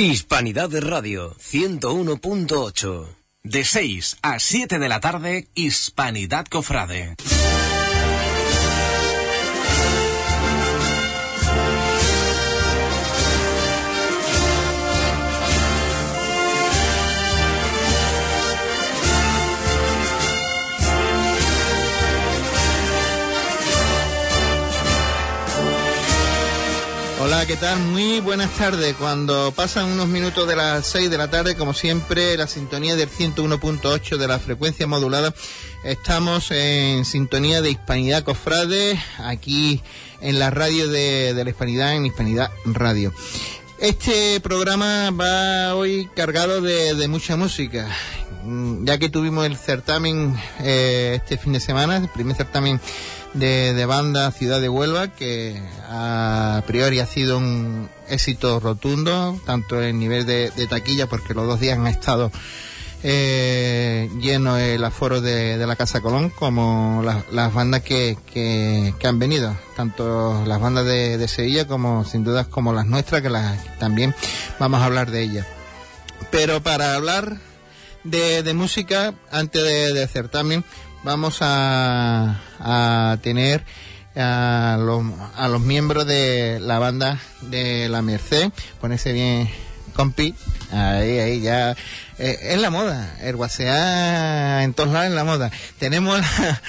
Hispanidad de Radio 101.8. De 6 a 7 de la tarde, Hispanidad Cofrade. Hola, ¿qué tal? Muy buenas tardes. Cuando pasan unos minutos de las 6 de la tarde, como siempre, la sintonía del 101.8 de la frecuencia modulada, estamos en sintonía de Hispanidad Cofrade, aquí en la radio de, de la Hispanidad, en Hispanidad Radio. Este programa va hoy cargado de, de mucha música, mm, ya que tuvimos el certamen eh, este fin de semana, el primer certamen de, de, banda Ciudad de Huelva, que a priori ha sido un éxito rotundo, tanto en nivel de, taquilla, porque los dos días han estado eh, lleno el aforo de, de, la Casa Colón, como la, las bandas que, que, han venido, tanto las bandas de, de, Sevilla como sin dudas como las nuestras, que las, también vamos a hablar de ellas. Pero para hablar de, de música, antes de, de certamen, vamos a, a tener a los, a los miembros de la banda de la Merced, ponerse bien compi, ahí, ahí ya, eh, es la moda, el guasear en todos lados en la moda. Tenemos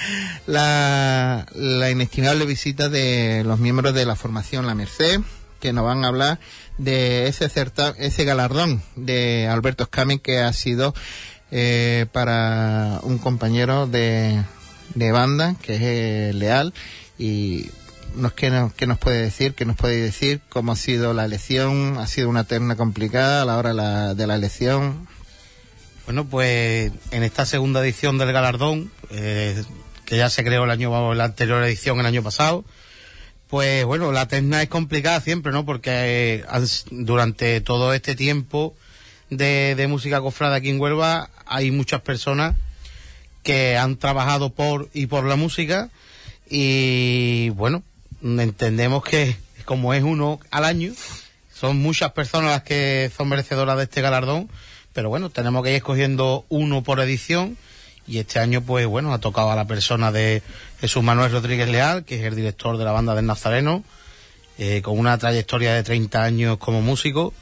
la, la, inestimable visita de los miembros de la formación La Merced, que nos van a hablar de ese certa, ese galardón de Alberto Escamen que ha sido eh, para un compañero de, de banda que es eh, Leal y nos, ¿qué, nos, ¿qué nos puede decir? ¿Qué nos puede decir? ¿Cómo ha sido la elección? ¿Ha sido una terna complicada a la hora la, de la elección? Bueno, pues en esta segunda edición del galardón, eh, que ya se creó el año, la anterior edición el año pasado, pues bueno, la terna es complicada siempre, ¿no? Porque eh, durante todo este tiempo de, música cofrada aquí en Huelva hay muchas personas que han trabajado por y por la música y bueno, entendemos que como es uno al año, son muchas personas las que son merecedoras de este galardón, pero bueno, tenemos que ir escogiendo uno por edición y este año pues bueno, ha tocado a la persona de Jesús Manuel Rodríguez Leal, que es el director de la banda del Nazareno, eh, con una trayectoria de 30 años como músico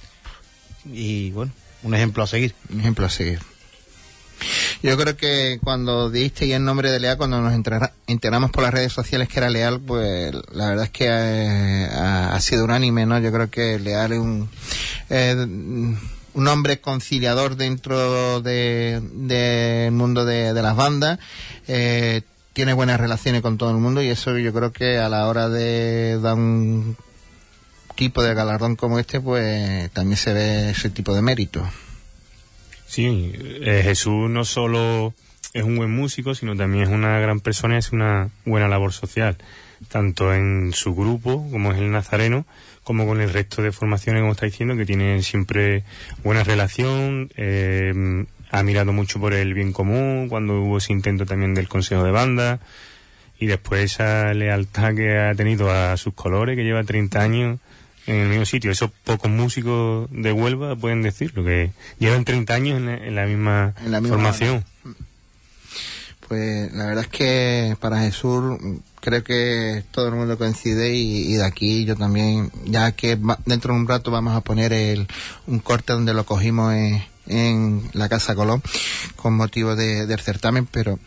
y bueno, un ejemplo a seguir. Un ejemplo a seguir. Yo creo que cuando diste el nombre de Leal, cuando nos enteramos por las redes sociales que era Leal, pues la verdad es que eh, ha, ha, sido unánime, ¿no? Yo creo que Leal es un, eh, un hombre conciliador dentro del de, mundo de, de, las bandas. Eh, tiene buenas relaciones con todo el mundo y eso yo creo que a la hora de dar un tipo de galardón como este, pues también se ve ese tipo de mérito. Sí, eh, Jesús no solo es un buen músico, sino también es una gran persona y hace una buena labor social, tanto en su grupo, como es el Nazareno, como con el resto de formaciones, como está diciendo, que tienen siempre buena relación, eh, ha mirado mucho por el bien común, cuando hubo ese intento también del Consejo de Banda, y después esa lealtad que ha tenido a sus colores, que lleva 30 años en el mismo sitio. Esos pocos músicos de Huelva pueden decirlo, que llevan 30 años en la, en la misma, en la misma formación. Pues la verdad es que para Jesús creo que todo el mundo coincide y, y, de aquí yo también, ya que dentro de un rato vamos a poner el, un corte donde lo cogimos en, en la Casa Colón con motivo de, del certamen, pero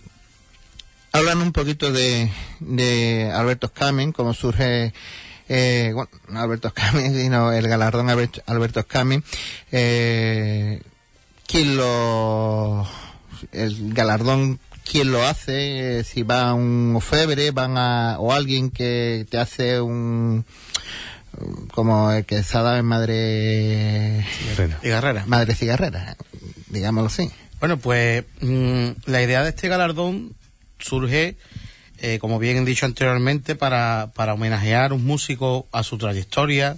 hablan un poquito de, de Alberto Escamen, cómo surge eh, bueno, no Alberto Escamen, sino el galardón Alberto, Escamen, eh, quién lo, el galardón, quién lo hace, eh, si va a un ofebre, van a, o alguien que te hace un, como el que se ha dado en Madre Cigarrera. Madre Cigarrera, digámoslo así. Bueno, pues mmm, la idea de este galardón surge eh, como bien he dicho anteriormente, para, para homenajear a un músico a su trayectoria,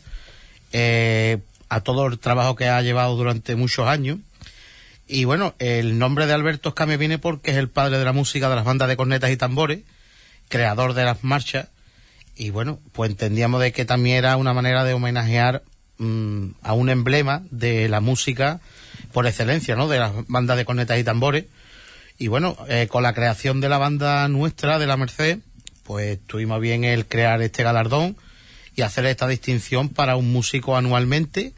eh, a todo el trabajo que ha llevado durante muchos años. Y bueno, el nombre de Alberto Escame viene porque es el padre de la música de las bandas de cornetas y tambores, creador de las marchas. Y bueno, pues entendíamos de que también era una manera de homenajear mm, a un emblema de la música por excelencia, ¿no? De las bandas de cornetas y tambores. Y bueno, eh, con la creación de la banda nuestra, de la Merced, pues tuvimos bien el crear este galardón y hacer esta distinción para un músico anualmente.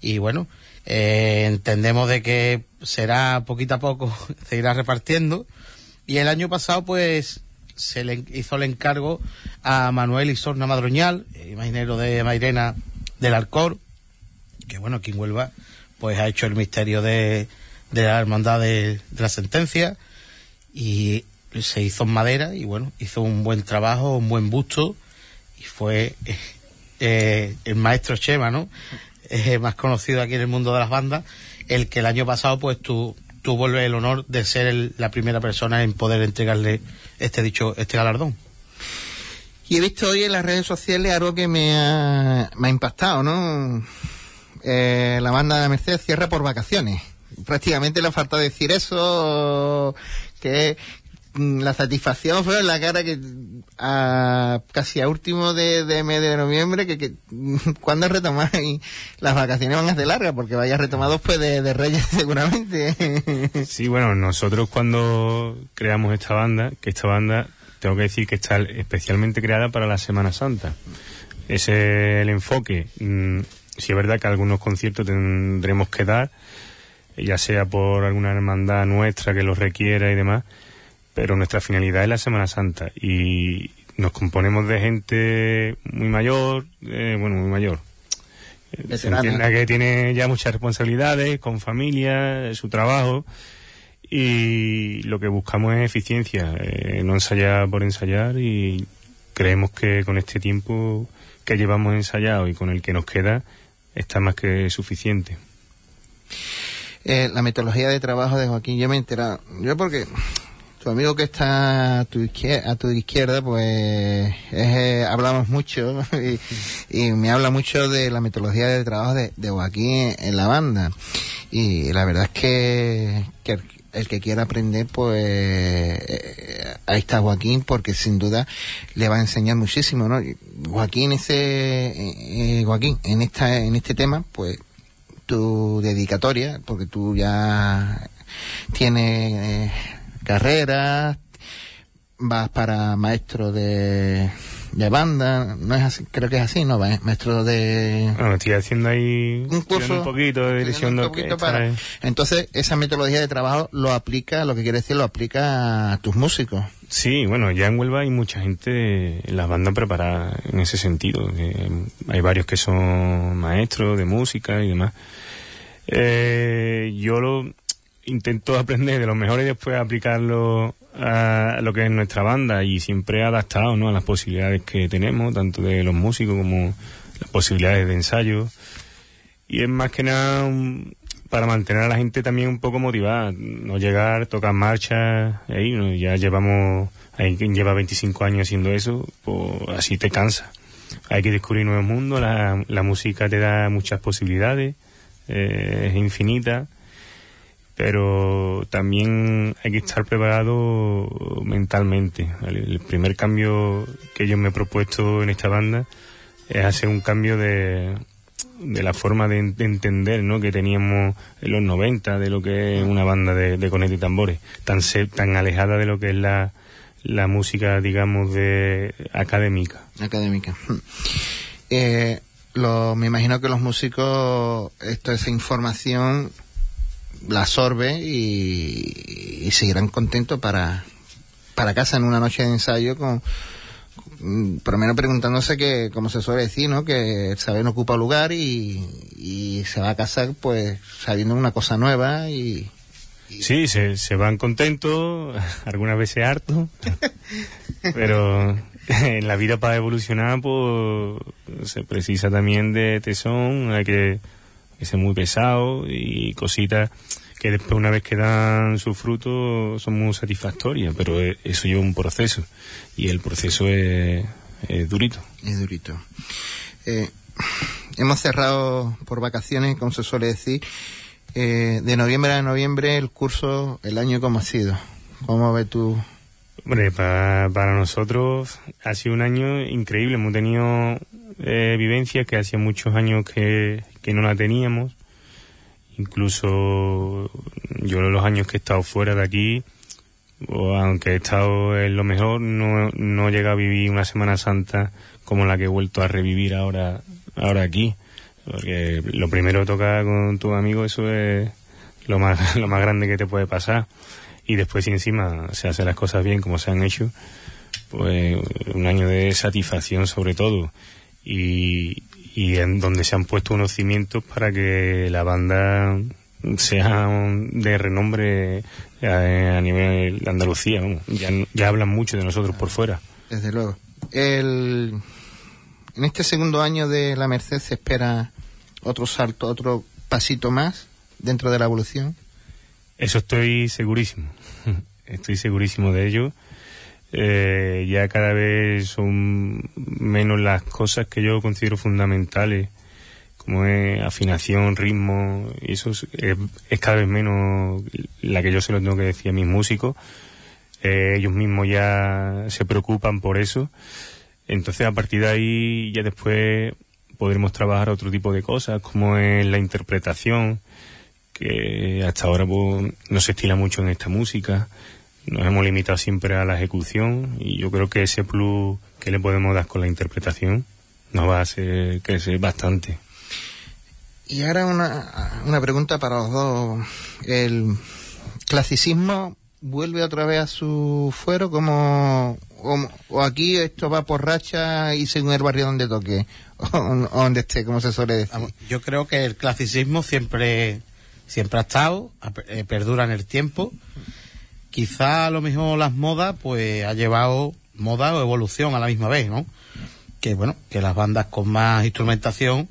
Y bueno, eh, entendemos de que será poquito a poco, se irá repartiendo. Y el año pasado, pues, se le hizo el encargo a Manuel Isorna Madroñal, imaginero de Mairena del Alcor, que bueno, aquí en Huelva, pues ha hecho el misterio de, de la hermandad de, la sentencia y se hizo en madera y bueno, hizo un buen trabajo, un buen busto y fue eh, eh, el maestro Chema, ¿no? Eh, más conocido aquí en el mundo de las bandas, el que el año pasado pues tu, tuvo el honor de ser el- la primera persona en poder entregarle este dicho, este galardón. Y he visto hoy en las redes sociales algo que me ha, impactado, ¿no? Eh, la banda de la Merced cierra por vacaciones. Prácticamente le ha faltado decir eso, que mm, la satisfacción fue en la cara que a, casi a último de, de mes de noviembre, que, que cuando retomáis las vacaciones van a ser largas, porque vaya retomado después de, de Reyes seguramente. Sí, bueno, nosotros cuando creamos esta banda, que esta banda, tengo que decir que está especialmente creada para la Semana Santa. Ese es el enfoque. Mm, Si es verdad que algunos conciertos tendremos que dar, ya sea por alguna hermandad nuestra que los requiera y demás, pero nuestra finalidad es la Semana Santa y nos componemos de gente muy mayor, eh, bueno, muy mayor. Eh, Se Veterana. entienda que tiene ya muchas responsabilidades, con familia, eh, su trabajo, y lo que buscamos es eficiencia, eh, no ensayar por ensayar, y creemos que con este tiempo que llevamos ensayado y con el que nos queda, está más que suficiente. Eh, la metodología de trabajo de Joaquín, yo me he enterado. Yo porque tu amigo que está a tu izquierda, a tu izquierda pues es, eh, hablamos mucho y, me habla mucho de la metodología de trabajo de, Joaquín en la banda. Y la verdad es que, el, que quiera aprender, pues eh, ahí está Joaquín, porque sin duda le va a enseñar muchísimo, ¿no? Joaquín, ese, eh, eh, Joaquín, en esta, en este tema, pues tu dedicatoria, porque tú ya tienes eh, carrera, vas para maestro de, de banda, no es así, creo que es así, ¿no? Maestro de Bueno, estoy haciendo ahí un curso un poquito de dirección un poquito para- eh. entonces esa metodología de trabajo lo aplica lo que quiere decir lo aplica a tus músicos Sí, bueno, ya en Huelva hay mucha gente en las bandas preparada en ese sentido. que hay varios que son maestros de música y demás. Eh, yo lo intento aprender de los mejores y después aplicarlo a lo que es nuestra banda y siempre adaptado ¿no? a las posibilidades que tenemos, tanto de los músicos como las posibilidades de ensayo. Y es más que nada para mantener a la gente también un poco motivada, no llegar, tocar marcha, ahí, ya llevamos, hay lleva 25 años haciendo eso, pues así te cansa. Hay que descubrir nuevos mundos, la, la música te da muchas posibilidades, eh, es infinita, pero también hay que estar preparado mentalmente. El primer cambio que yo me he propuesto en esta banda es hacer un cambio de, de la forma de, en- de entender ¿no? que teníamos en los 90 de lo que es una banda de, de cornetas y tambores, tan, tan alejada de lo que es la, la música, digamos, de académica. académica eh, lo, me imagino que los músicos esto esa información la absorbe y, y seguirán contentos para para casa en una noche de ensayo con por lo menos preguntándose que, como se suele decir, ¿no? Que el saber no ocupa lugar y, y se va a casar, pues, sabiendo una cosa nueva y, Sí, se, se van contentos, algunas veces hartos, pero en la vida para evolucionar pues se precisa también de tesón, hay que, que ser muy pesado y cositas que después una vez que dan su fruto son muy satisfactorias, pero e- eso lleva un proceso y el proceso es, es durito. Es durito. Eh, hemos cerrado por vacaciones, como se suele decir. Eh, de noviembre a noviembre el curso, el año como ha sido. ¿Cómo ves tú? Hombre, pa- para nosotros ha sido un año increíble. Hemos tenido eh, vivencia que hacía muchos años que, que no la teníamos. Incluso yo los años que he estado fuera de aquí, aunque he estado en lo mejor, no, no he llegado a vivir una Semana Santa como la que he vuelto a revivir ahora, ahora aquí. Porque lo primero tocar con tu amigo, eso es lo más, lo más grande que te puede pasar. Y después, si encima se hacen las cosas bien como se han hecho, pues un año de satisfacción sobre todo. Y, y en donde se han puesto unos cimientos para que la banda sea de renombre a, a nivel de Andalucía. Ya, ya hablan mucho de nosotros por fuera. Desde luego. El, en este segundo año de la Merced se espera otro salto, otro pasito más dentro de la evolución. Eso estoy segurísimo. Estoy segurísimo de ello. Eh, ya cada vez son menos las cosas que yo considero fundamentales, como es afinación, ritmo, y eso es, es- cada vez menos la que yo se lo tengo que decir a mis músicos. Eh, ellos mismos ya se preocupan por eso. Entonces, a partir de ahí, ya después podremos trabajar otro tipo de cosas, como es la interpretación, que hasta ahora pues, no se estila mucho en esta música. Nos hemos limitado siempre a la ejecución y yo creo que ese plus que le podemos dar con la interpretación nos va a hacer crecer bastante. Y ahora una, una pregunta para los dos. ¿El clasicismo vuelve otra vez a su fuero como o, o aquí esto va por racha y según el barrio donde toque o, o donde esté, como se suele decir? Yo creo que el clasicismo siempre, siempre ha estado, ha- eh, perdura en el tiempo. Quizá a lo mejor las modas, pues ha llevado moda o evolución a la misma vez, ¿no? Que bueno, que las bandas con más instrumentación,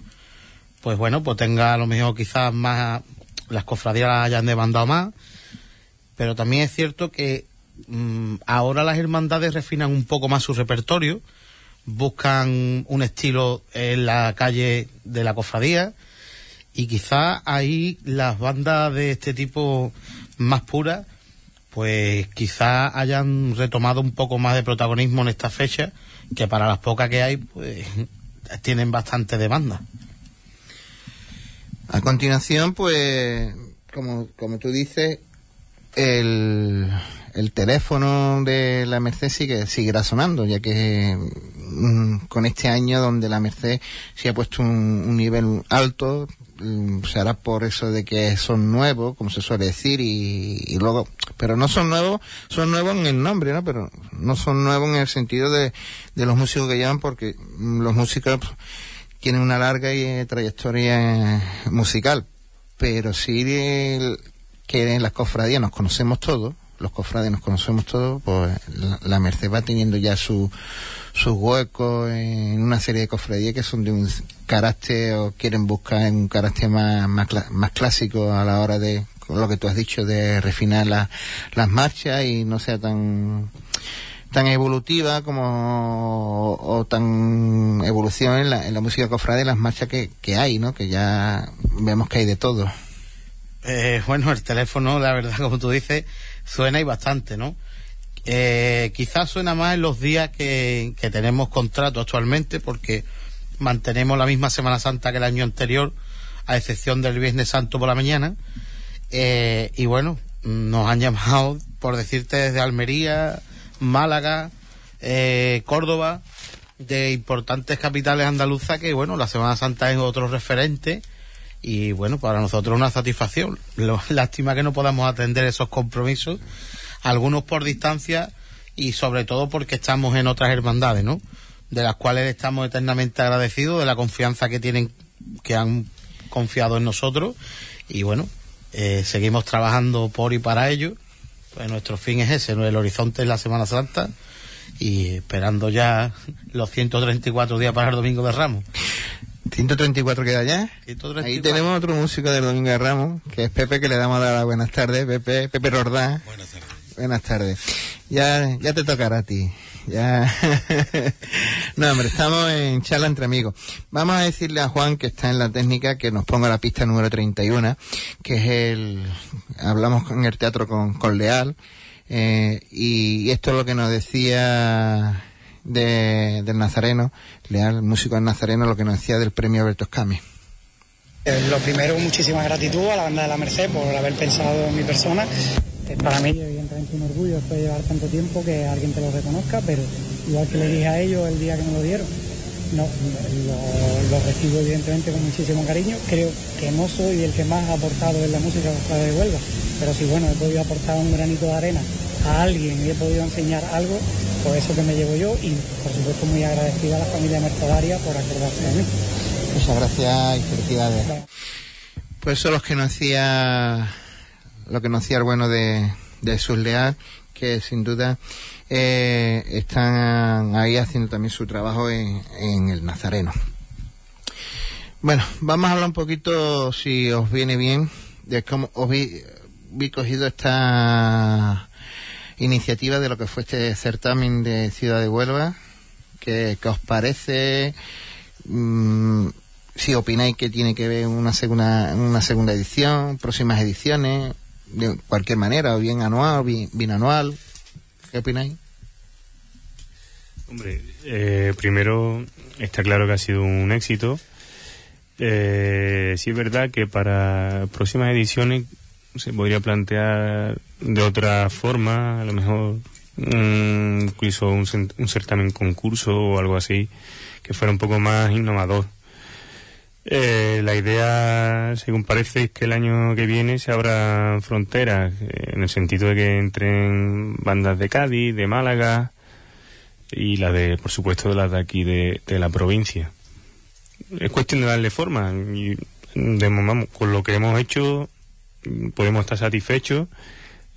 pues bueno, pues tenga a lo mejor quizás más, las cofradías las hayan demandado más. Pero también es cierto que mm, ahora las hermandades refinan un poco más su repertorio, buscan un estilo en la calle de la cofradía y quizá ahí las bandas de este tipo más puras pues quizá hayan retomado un poco más de protagonismo en esta fecha que para las pocas que hay pues tienen bastante demanda. A continuación, pues, como, como tú dices, el, el teléfono de la Merced sigue, seguirá sonando, ya que mm, con este año donde la Merced se ha puesto un, un nivel alto, mm, se hará por eso de que son nuevos, como se suele decir, y, y luego, pero no son nuevos, son nuevos en el nombre, ¿no? Pero no son nuevos en el sentido de, de los músicos que llevan, porque mm, los músicos tienen una larga eh, trayectoria eh, musical, pero sí el- que en las cofradías nos conocemos todos, los cofrades nos conocemos todos, pues la, la Merced va teniendo ya su sus huecos en una serie de cofradías que son de un carácter o quieren buscar un carácter más, más, más clásico a la hora de lo que tú has dicho de refinar la- las marchas y no sea tan tan evolutiva como o, tan evolución en la, en la música cofrade, en las marchas que, que hay, ¿no? Que ya vemos que hay de todo. Eh, bueno, el teléfono, la verdad, como tú dices, suena y bastante, ¿no? Eh, quizás suena más en los días que, tenemos contrato actualmente, porque mantenemos la misma Semana Santa que el año anterior, a excepción del Viernes Santo por la mañana. Eh, y bueno, nos han llamado, por decirte, desde Almería, Málaga, eh, Córdoba, de importantes capitales andaluzas, que bueno, la Semana Santa es otro referente y bueno, para nosotros una satisfacción. Lástima que no podamos atender esos compromisos, algunos por distancia y sobre todo porque estamos en otras hermandades, ¿no? De las cuales estamos eternamente agradecidos de la confianza que tienen, que han confiado en nosotros y bueno, eh, seguimos trabajando por y para ello. Pues nuestro fin es ese, ¿no? el horizonte es la Semana Santa y esperando ya los 134 días para el Domingo de Ramos. 134 queda ya. 134. Ahí tenemos otro músico del Domingo de Ramos, que es Pepe, que le damos las buenas tardes. Pepe, Pepe Rordán. Buenas tardes. Buenas tardes. Ya, ya te tocará a ti. Ya. no, hombre, estamos en charla entre amigos. Vamos a decirle a Juan, que está en la técnica, que nos ponga la pista número 31, que es el. Hablamos en el teatro con, con Leal, eh, y esto es lo que nos decía de, del Nazareno, Leal, músico del Nazareno, lo que nos decía del premio Alberto Escami. Eh, lo primero, muchísima gratitud a la banda de la Merced por haber pensado en mi persona. Para mí, evidentemente, un orgullo después de llevar tanto tiempo que alguien te lo reconozca, pero igual que le dije a ellos el día que me lo dieron, no, lo, recibo evidentemente con muchísimo cariño. Creo que no soy el que más ha aportado en la música de Huelva, pero si bueno, he podido aportar un granito de arena a alguien y he podido enseñar algo, pues eso que me llevo yo y por supuesto muy agradecida a la familia Mercedaria por acordarse de mí. Muchas gracias y felicidades. Pues eso los que nos hacía lo que nos hacía el bueno de, de Sus Leal, que sin duda eh, están ahí haciendo también su trabajo en, en el Nazareno. Bueno, vamos a hablar un poquito, si os viene bien, de cómo os vi, cogido esta iniciativa de lo que fue este certamen de Ciudad de Huelva. ¿Qué, os parece? Mm, si opináis que tiene que ver una segunda, una segunda edición, próximas ediciones, de cualquier manera, bien anual, bien, anual. ¿Qué opináis? Hombre, eh, primero está claro que ha sido un éxito. Eh, sí es verdad que para próximas ediciones se podría plantear de otra forma, a lo mejor mm, un, un, certamen concurso o algo así, que fuera un poco más innovador. Eh, la idea, según parece, es que el año que viene se abran fronteras, eh, en el sentido de que entren bandas de Cádiz, de Málaga y la de, por supuesto, las de aquí de, la provincia. Es cuestión de darle forma y de, con lo que hemos hecho podemos estar satisfechos.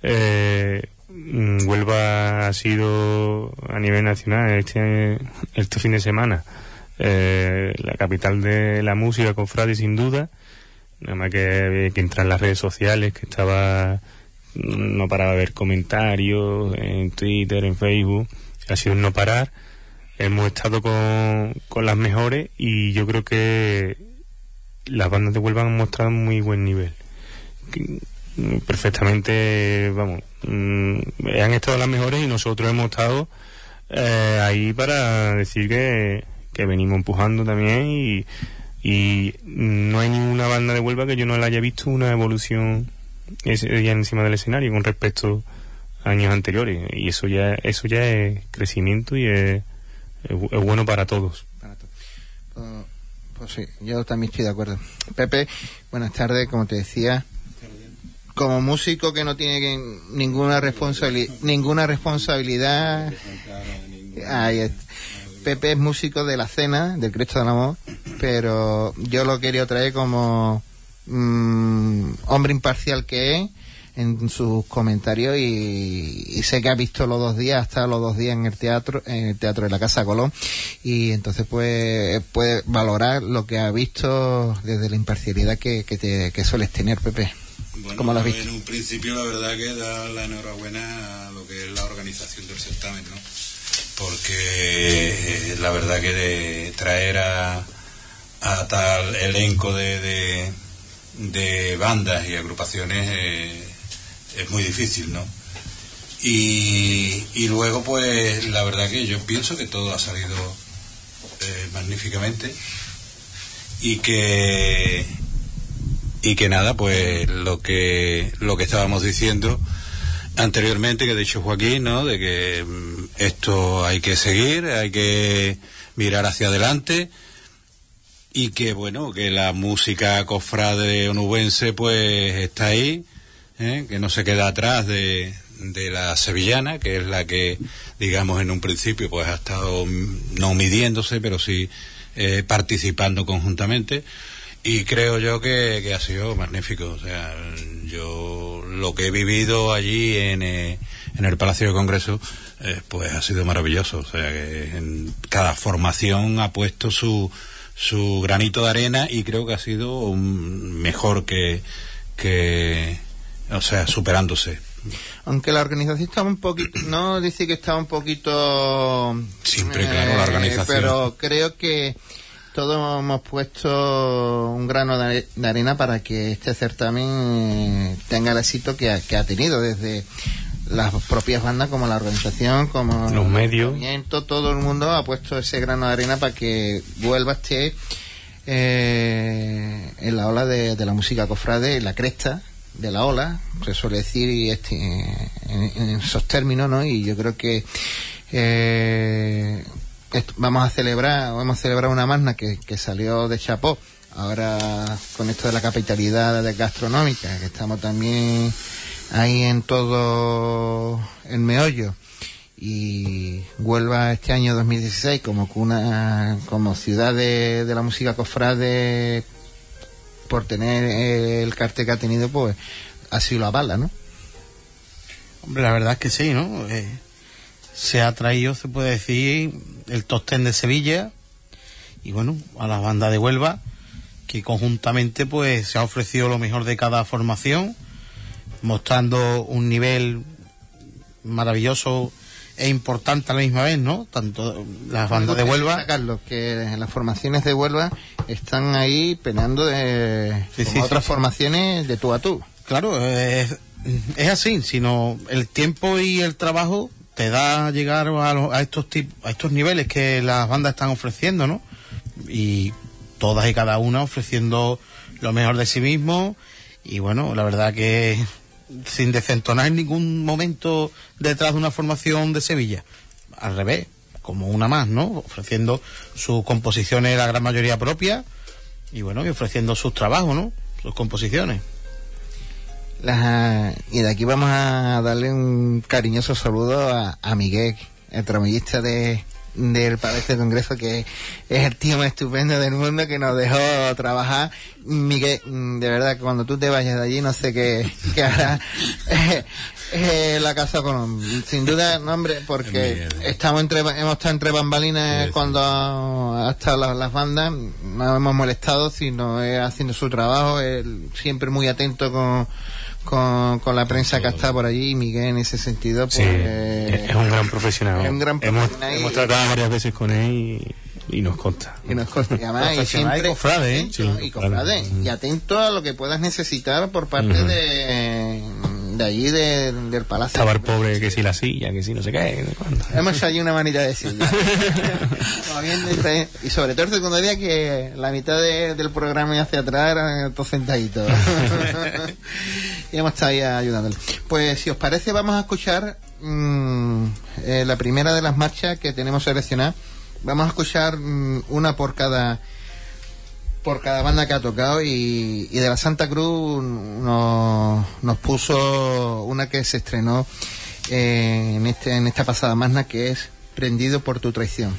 Eh, mm, Huelva ha sido a nivel nacional este, este fin de semana eh, la capital de la música con Frade sin duda. Nada más que, que entrar en las redes sociales, que estaba no paraba de ver comentarios en Twitter, en Facebook. Ha sido no parar. Hemos estado con, con las mejores y yo creo que las bandas de Huelva han mostrado muy buen nivel perfectamente, vamos, mm, han estado las mejores y nosotros hemos estado eh, ahí para decir que, que venimos empujando también y, y no hay ninguna banda de Huelva que yo no la haya visto una evolución ese día encima del escenario con respecto a años anteriores y eso ya eso ya es crecimiento y es, es, bueno para todos. Para todos. Pues, pues sí, yo también estoy de acuerdo. Pepe, buenas tardes, como te decía, como músico que no tiene ninguna responsabilidad ninguna responsabilidad Pepe es músico de la cena del Cristo del Amor pero yo lo quería traer como mm, hombre imparcial que es en sus comentarios y, sé que ha visto los dos días, ha estado los dos días en el teatro, en el teatro de la Casa Colón y entonces pues puede valorar lo que ha visto desde la imparcialidad que, que, que sueles tener, Pepe. Bueno, en un principio la verdad que da la enhorabuena a lo que es la organización del certamen, ¿no? Porque eh, la verdad que de traer a, a tal elenco de, de, bandas y agrupaciones eh, es muy difícil, ¿no? Y, y, luego pues la verdad que yo pienso que todo ha salido eh, magníficamente y que y que nada, pues lo que, lo que estábamos diciendo anteriormente, que ha dicho Joaquín, ¿no? De que mm, esto hay que seguir, hay que mirar hacia adelante y que bueno, que la música cofrade onubense pues está ahí, ¿eh? que no se queda atrás de, de la sevillana, que es la que, digamos, en un principio pues ha estado mm, no midiéndose, pero sí eh, participando conjuntamente y creo yo que, ha sido magnífico. O sea, yo lo que he vivido allí en, eh, en el Palacio de Congreso, eh, pues ha sido maravilloso. O sea, que en cada formación ha puesto su, su granito de arena y creo que ha sido mejor que, que, o sea, superándose. Aunque la organización estaba un poquito, no dice que estaba un poquito... Siempre, claro, la eh, organización. Pero creo que todos hemos puesto un grano de, arena para que este certamen tenga el éxito que ha, tenido desde las propias bandas, como la organización, como los medios. Todo el mundo ha puesto ese grano de arena para que vuelva esté eh, en la ola de, la música cofrade, en la cresta de la ola, se suele decir este, en, esos términos, ¿no? Y yo creo que eh, vamos a celebrar, vamos a celebrar una magna que, que salió de Chapó, ahora con esto de la capitalidad gastronómica, que estamos también ahí en todo el meollo y Huelva este año 2016 como cuna, como ciudad de, la música cofrade por tener el cartel que ha tenido pues así lo avala, ¿no? Hombre, la verdad es que sí, ¿no? Eh, se ha traído, se puede decir, el top ten de Sevilla y bueno, a la banda de Huelva que conjuntamente pues se ha ofrecido lo mejor de cada formación mostrando un nivel maravilloso e importante a la misma vez, ¿no? Tanto las bandas de Huelva. Carlos, que las formaciones de Huelva están ahí penando de otras formaciones de tú a tú. Claro, es, es, así, sino el tiempo y el trabajo te da llegar a, estos a estos niveles que las bandas están ofreciendo, ¿no? Y todas y cada una ofreciendo lo mejor de sí mismo y bueno, la verdad que sin decentonar en ningún momento detrás de una formación de Sevilla. Al revés, como una más, ¿no? Ofreciendo sus composiciones, la gran mayoría propia y bueno, y ofreciendo sus trabajos, ¿no? Sus composiciones. y de aquí vamos a darle un cariñoso saludo a, a Miguel, el tramillista de, del para este congreso que es el tío más estupendo del mundo que nos dejó trabajar. Miguel de verdad que cuando tú te vayas de allí no sé qué, qué hará. Eh, la casa con sin duda nombre porque estamos entre hemos estado entre bambalinas cuando hasta las, las, bandas no hemos molestado sino haciendo su trabajo él siempre muy atento con con, con la prensa que está por allí y Miguel en ese sentido pues, es un gran profesional. es un gran profesional hemos, tratado varias veces con él y, nos consta. y nos consta. Y además y siempre y cofrade, ¿eh? y, cofrade, y atento a lo que puedas necesitar por parte de de allí del palacio. Estaba el pobre que si la silla, que si no sé qué. Hemos hecho allí una manita de silla. y sobre todo el segundo día que la mitad del programa y hacia atrás eran todos sentaditos. y hemos estado ahí ayudándole. Pues si os parece vamos a escuchar mm, eh, la primera de las marchas que tenemos seleccionadas. Vamos a escuchar mm, una por cada por cada banda que ha tocado y, de la Santa Cruz nos, nos puso una que se estrenó eh, en, este, en esta pasada magna que es Prendido por tu traición.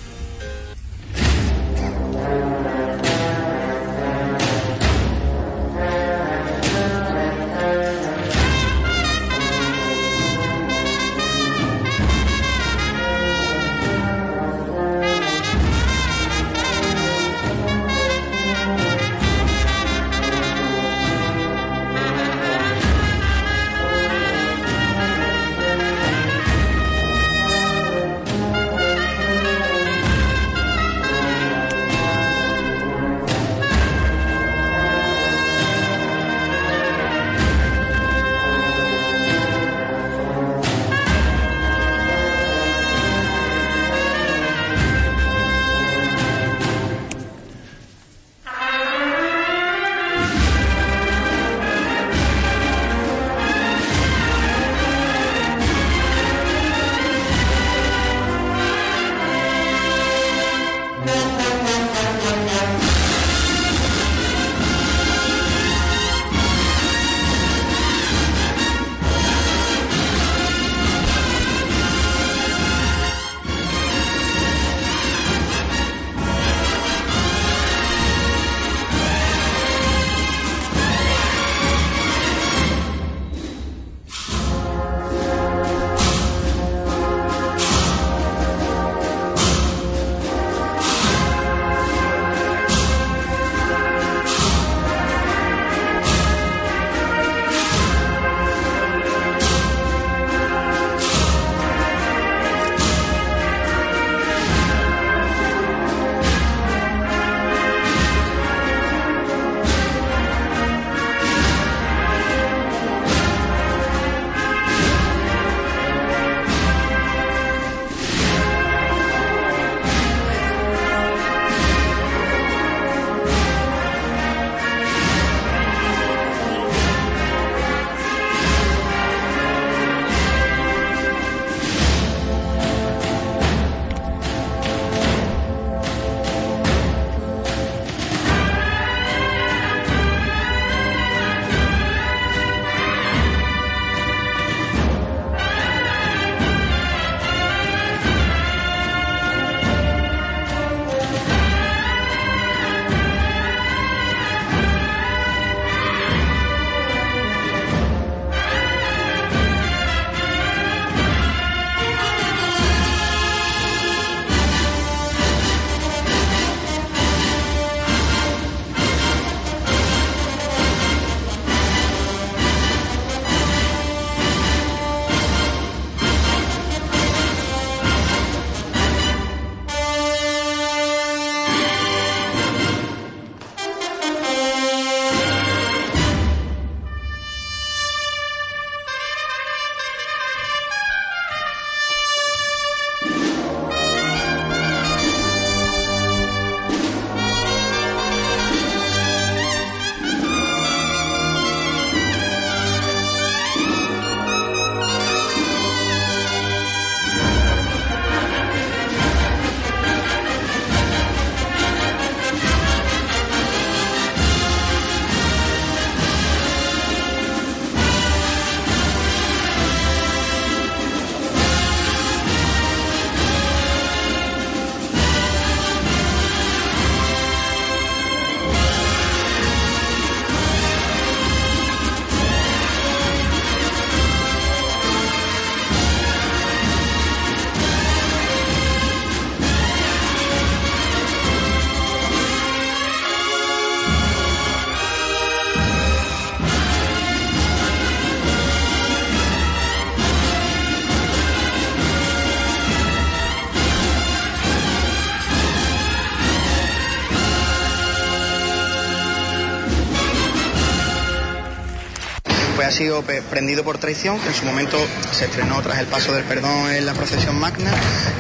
Sido Prendido por Traición, que en su momento se estrenó tras el paso del perdón en la procesión magna,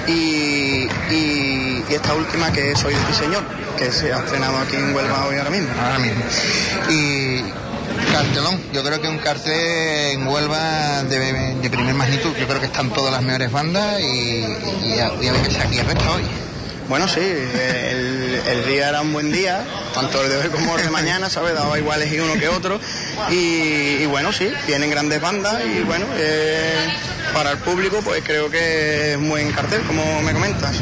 y, esta última que es Soy de Señor, que se ha estrenado aquí en Huelva hoy ahora mismo. Ahora mismo. Y cartelón, yo creo que un cartel en Huelva de, primer magnitud, yo creo que están todas las mejores bandas y, a, ver qué se aquí resta hoy. Bueno, sí, el, día era un buen día, tanto el de hoy como el de mañana, ¿sabes? Daba igual elegir uno que otro. Y, bueno, sí, vienen grandes bandas y bueno, eh, para el público pues creo que es un buen cartel, como me comentas.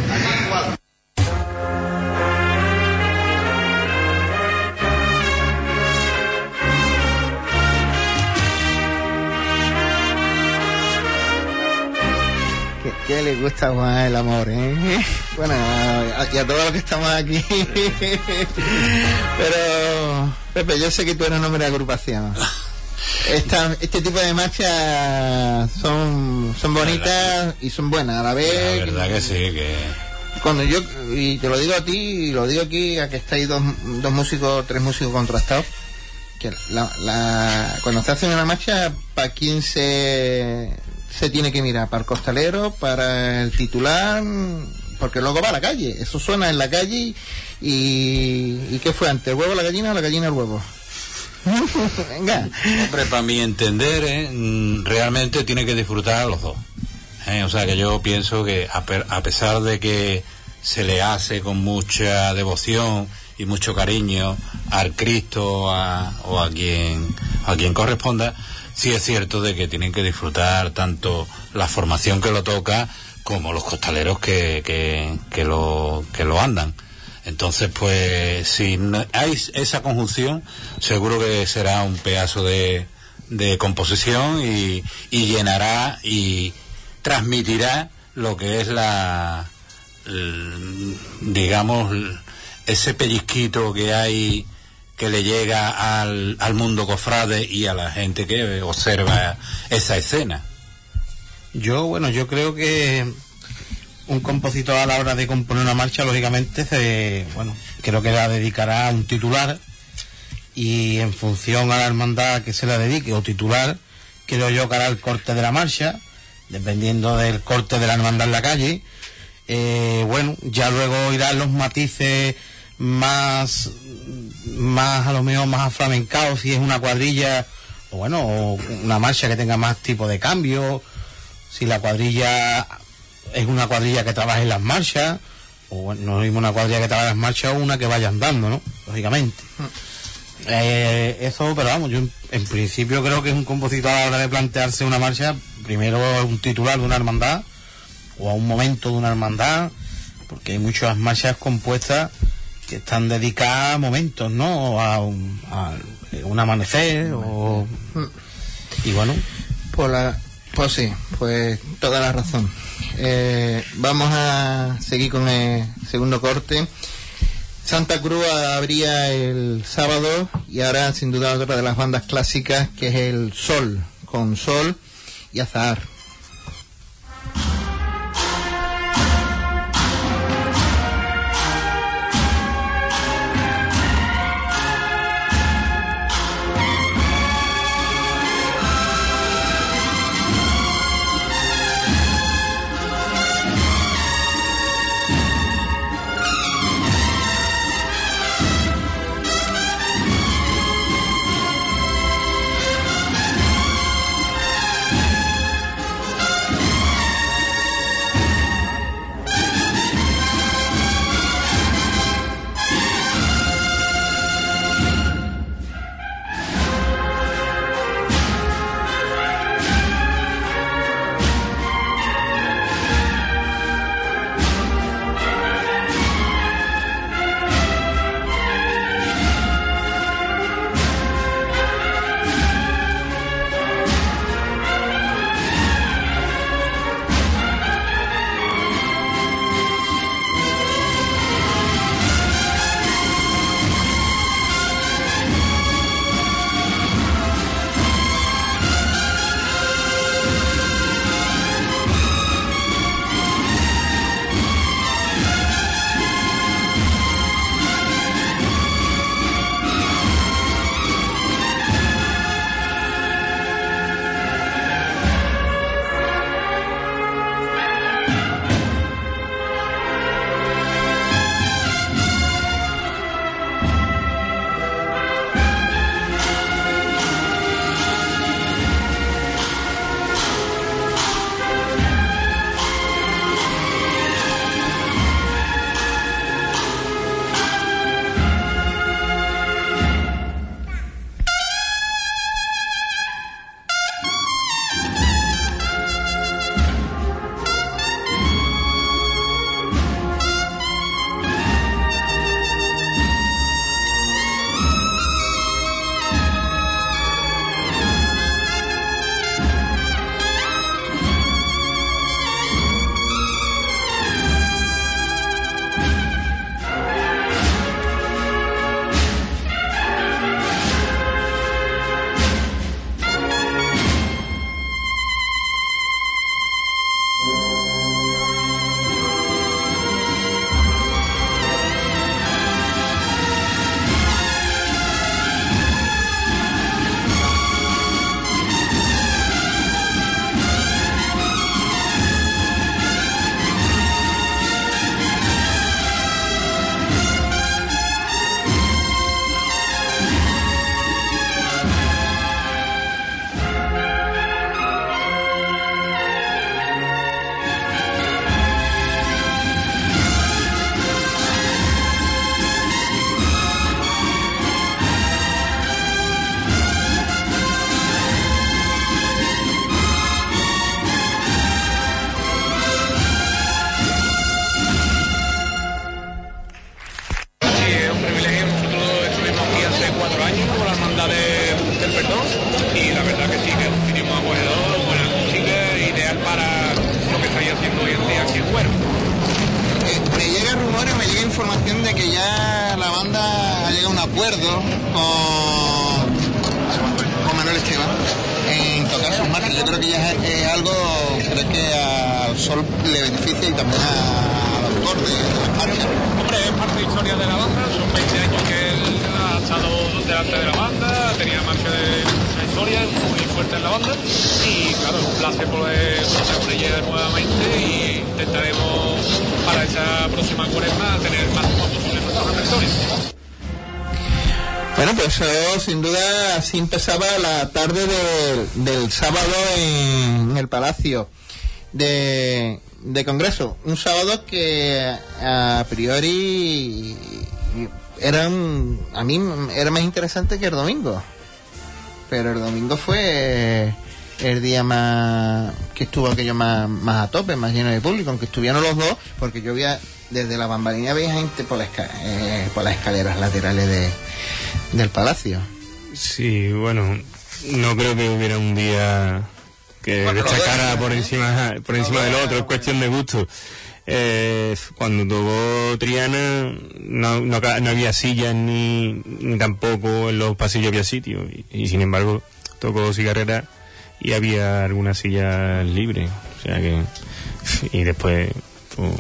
¿Qué le gusta Juan el amor, eh? Bueno, y a todos los que estamos aquí. Pero, Pepe, yo sé que tú eres un hombre de agrupación. este tipo de marchas son, son bonitas y son buenas a la vez. La verdad que sí, que... Cuando yo, y te lo digo a ti, y lo digo aquí, a que estáis dos, dos músicos, tres músicos contrastados, que la, cuando se hace una marcha, ¿para quién se, se tiene que mirar para el costalero, para el titular, porque luego va a la calle. Eso suena en la calle y, y ¿qué fue antes? ¿El huevo la gallina o la gallina el huevo? Venga. Hombre, para mi entender, ¿eh? mm, realmente tiene que disfrutar a los dos. ¿eh? O sea que yo pienso que a, pesar de que se le hace con mucha devoción y mucho cariño al Cristo o a quien, a quien corresponda, sí es cierto de que tienen que disfrutar tanto la formación que lo toca como los costaleros que, que, lo, que lo andan. Entonces, pues, si hay esa conjunción, seguro que será un pedazo de, de composición y, y, llenará y transmitirá lo que es la, digamos, ese pellizquito que hay que le llega al, al mundo cofrade y a la gente que observa esa escena. Yo, bueno, yo creo que un compositor a la hora de componer una marcha, lógicamente, se, bueno, creo que la dedicará a un titular y en función a la hermandad que se la dedique o titular, creo yo que hará el corte de la marcha, dependiendo del corte de la hermandad en la calle. Eh, bueno, ya luego irán los matices más más a lo mejor más aflamencado si es una cuadrilla o bueno una marcha que tenga más tipo de cambio si la cuadrilla es una cuadrilla que trabaje en las marchas o no es una cuadrilla que trabaje en las marchas o una que vaya andando no lógicamente. Eh, eso pero vamos yo en, principio creo que es un compositor a la hora de plantearse una marcha primero un titular de una hermandad o a un momento de una hermandad porque hay muchas marchas compuestas que están dedicadas a momentos, ¿no? A un, amanecer o... Y bueno. Por la, pues sí, pues toda la razón. Eh, vamos a seguir con el segundo corte. Santa Cruz abría el sábado y ahora sin duda otra de las bandas clásicas que es el Sol, con Sol y Azar. Esa próxima cuaresma tener el máximo posible nuestro repertorio. Bueno, pues eso sin duda así empezaba la tarde del, del sábado en el Palacio de, Congreso. Un sábado que a priori era a mí era más interesante que el domingo. Pero el domingo fue el día más que estuvo aquello más, más a tope, más lleno de público, aunque estuvieron los dos, porque yo veía desde la bambalina veía gente por, la esca- eh, por las escaleras laterales de, del palacio. Sí, bueno, no creo que hubiera un día que Bueno, destacara por encima por encima del otro, es cuestión de gusto. Eh, cuando tocó Triana no, no, ca- no había sillas ni, ni tampoco en los pasillos había sitio y, y sin embargo tocó Cigarrera y había algunas sillas libres, o sea que y después pues,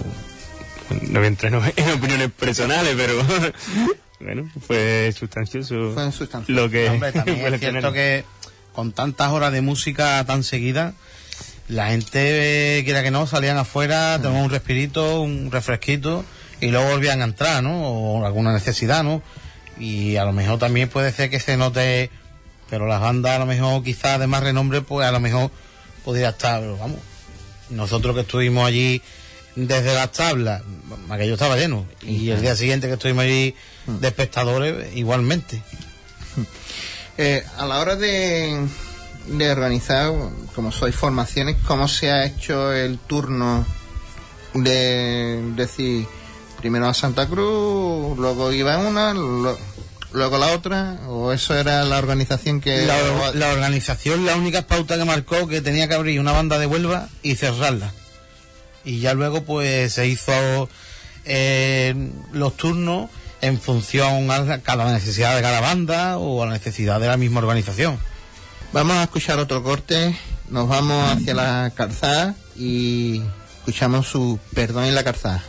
no voy a entrar en opiniones personales, pero bueno, fue sustancioso Fue sustancioso. lo que Hombre, también fue es cierto que con tantas horas de música tan seguidas, la gente, eh, quiera que no, salían afuera, tomaban un respirito, un refresquito y luego volvían a entrar, ¿no? O alguna necesidad, ¿no? Y a lo mejor también puede ser que se note, pero las bandas a lo mejor quizás de más renombre, pues a lo mejor podría estar, pero vamos, nosotros que estuvimos allí desde las tablas, aquello estaba lleno, y el día siguiente que estuvimos allí de espectadores, igualmente. Eh, a la hora de, de organizar, como sois formaciones, ¿cómo se ha hecho el turno de decir primero a Santa Cruz, luego iba una, lo- luego la otra? ¿O eso era la organización que... La, la organización, la única pauta que marcó que tenía que abrir una banda de Huelva y cerrarla. Y ya luego pues se hizo eh, los turnos en función a la- cada necesidad de cada banda o a la necesidad de la misma organización. Vamos a escuchar otro corte, nos vamos hacia la calzada y escuchamos su Perdón en la calzada.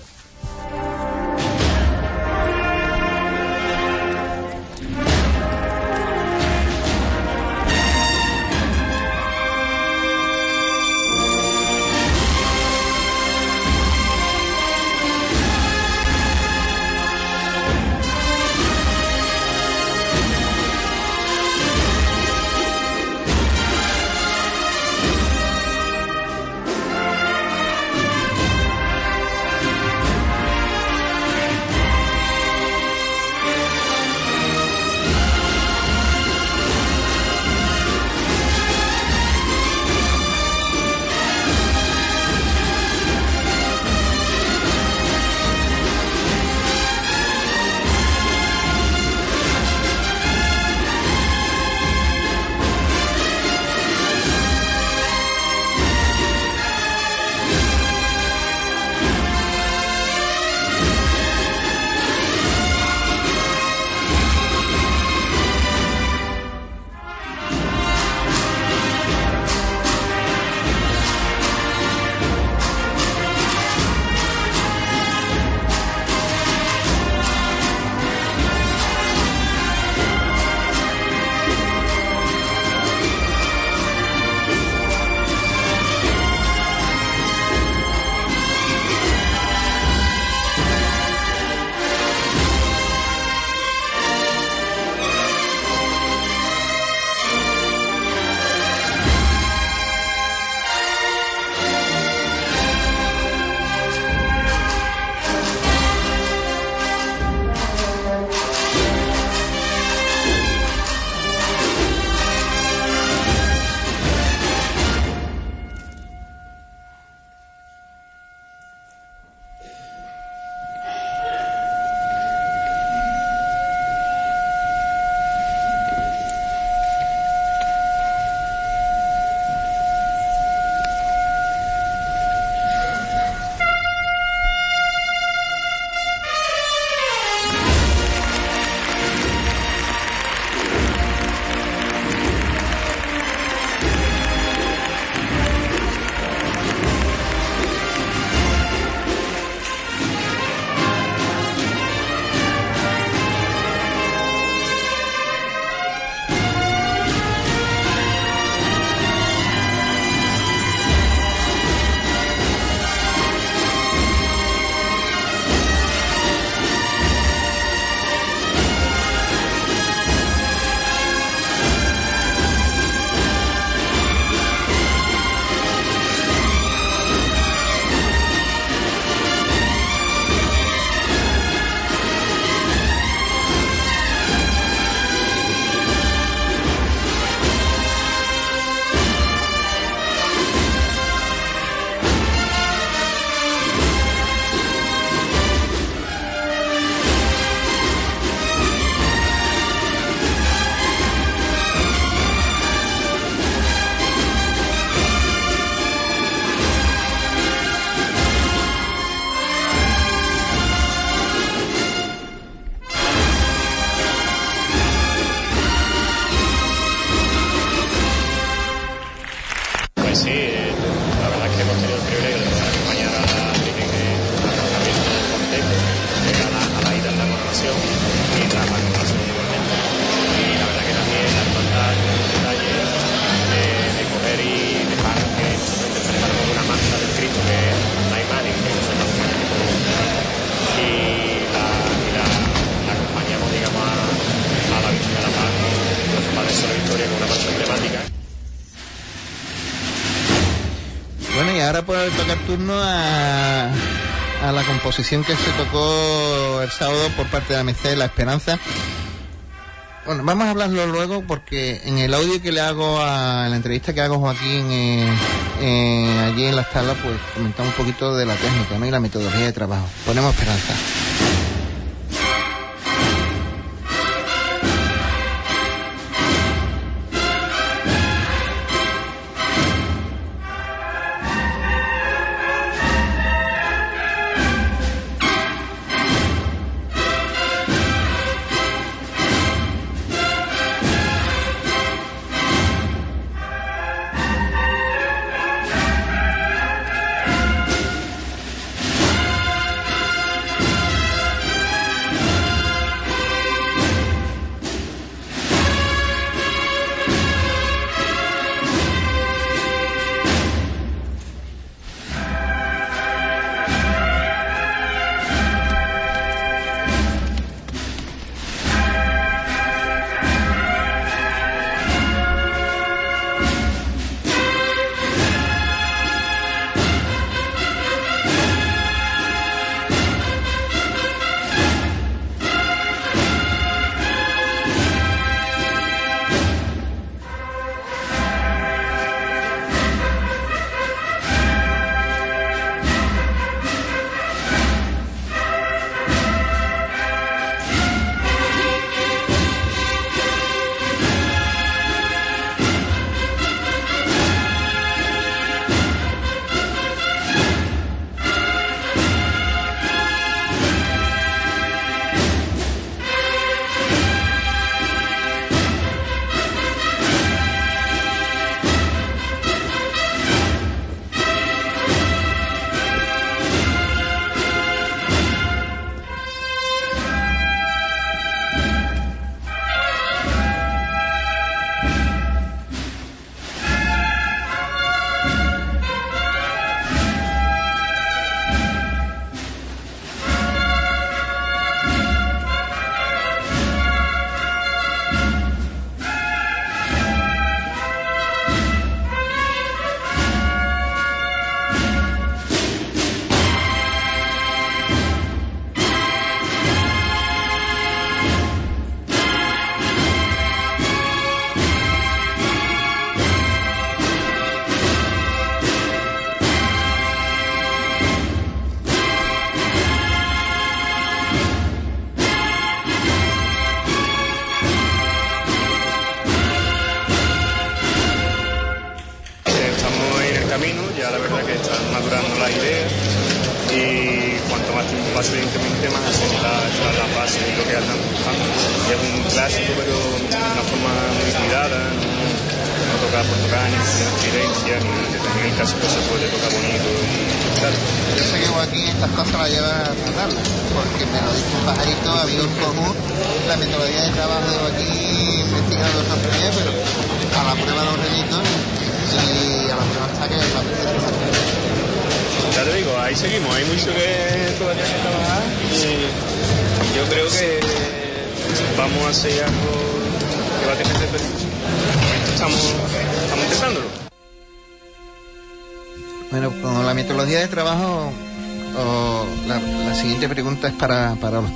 Turno a, a la composición que se tocó el sábado por parte de la Merced La Esperanza. Bueno, vamos a hablarlo luego porque en el audio que le hago a la entrevista que hago a Joaquín eh, eh, allí en la sala, pues comentamos un poquito de la técnica y la metodología de trabajo. Ponemos esperanza.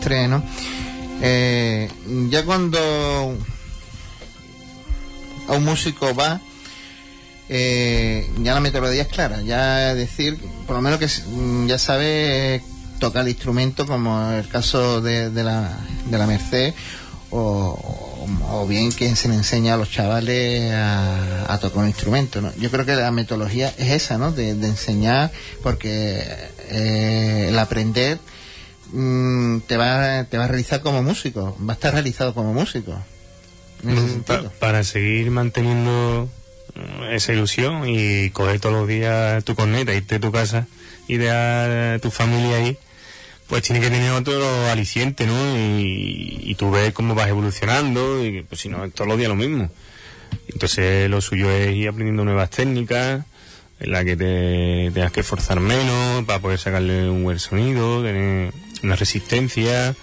Para, para los tres, ¿no? Eh, ya cuando a un músico va, eh, ya la metodología es clara, ya decir, por lo menos que mm, ya sabe tocar el instrumento, como el caso de, de la, de la Merced, o, o bien que se le enseña a los chavales a, tocar un instrumento. ¿no? Yo creo que la metodología es esa, ¿no? De, enseñar, porque eh, el aprender mm, te, va, te va a realizar como músico, va a estar realizado como músico. Mm, para seguir manteniendo mm, esa ilusión y coger todos los días tu corneta, irte a tu casa y dejar a tu familia ahí, pues tiene que tener otro aliciente, ¿no? Y, y tú ves cómo vas evolucionando y pues si no, es todos los días lo mismo. Entonces lo suyo es ir aprendiendo nuevas técnicas en las que te tengas que esforzar menos para poder sacarle un buen sonido, tener una resistencia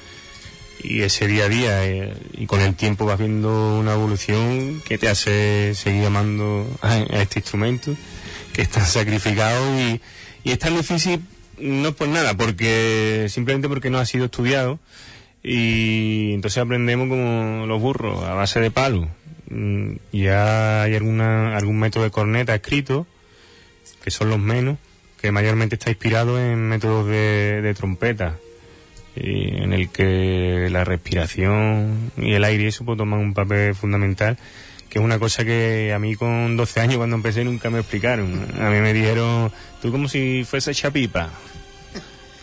y ese día a día eh, y con el tiempo vas viendo una evolución que te hace seguir amando a, este instrumento que es tan sacrificado y, y es tan difícil no por nada porque simplemente porque no ha sido estudiado. Y entonces aprendemos como los burros a base de palo. Mm, ya hay alguna algún método de corneta escrito que son los menos que mayormente está inspirado en métodos de, de trompeta y en el que la respiración y el aire y eso pues, toman un papel fundamental que es una cosa que a mí con 12 años cuando empecé nunca me explicaron. A mí me dijeron, tú como si fuese chapipa.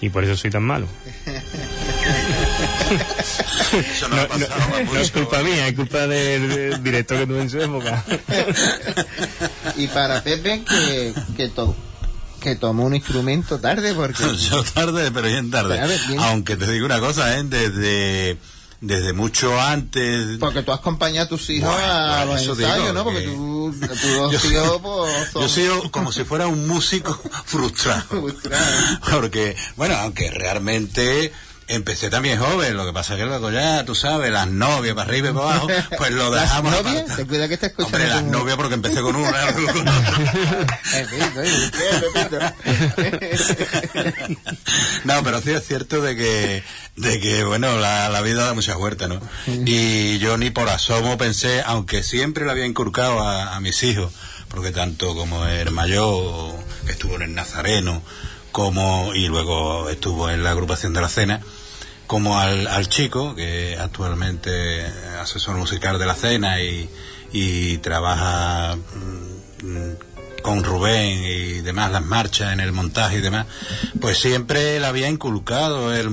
Y por eso soy tan malo. no, es culpa mía, es culpa del, director que tuve en su época. y para Pepe, que, que todo que tomó un instrumento tarde porque... Yo tarde, pero bien tarde. Aunque te digo una cosa, ¿eh? desde desde mucho antes. Porque tú has acompañado a tus hijos a los ensayos, ¿no? Porque tú, yo, hijos, pues, yo soy como si fuera un músico frustrado. frustrado. Porque, bueno, aunque realmente Empecé también joven, lo que pasa es que luego ya, tú sabes, las novias para arriba y para abajo, pues lo dejamos. ¿Las novias? Te cuida que te escuchando. Hombre, las novias porque empecé con una. no, pero sí es cierto de que, de que bueno, la, la vida da mucha vuelta, ¿no? Y yo ni por asomo pensé, aunque siempre le había inculcado a, a mis hijos, porque tanto como el mayor, que estuvo en el Nazareno, como y luego estuvo en la agrupación de la cena como al, al chico que actualmente asesor musical de la cena y, trabaja mm, con Rubén y demás las marchas en el montaje y demás pues siempre le había inculcado el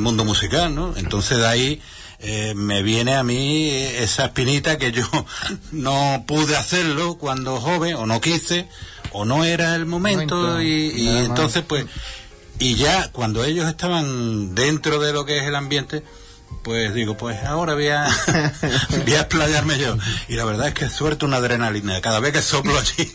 mundo musical no entonces de ahí eh, me viene a mí esa espinita que yo no pude hacerlo cuando joven o no quise o no era el momento, y, entonces pues y ya cuando ellos estaban dentro de lo que es el ambiente pues digo, pues ahora voy a, voy a explayarme yo. Y la verdad es que suelto una adrenalina cada vez que soplo allí.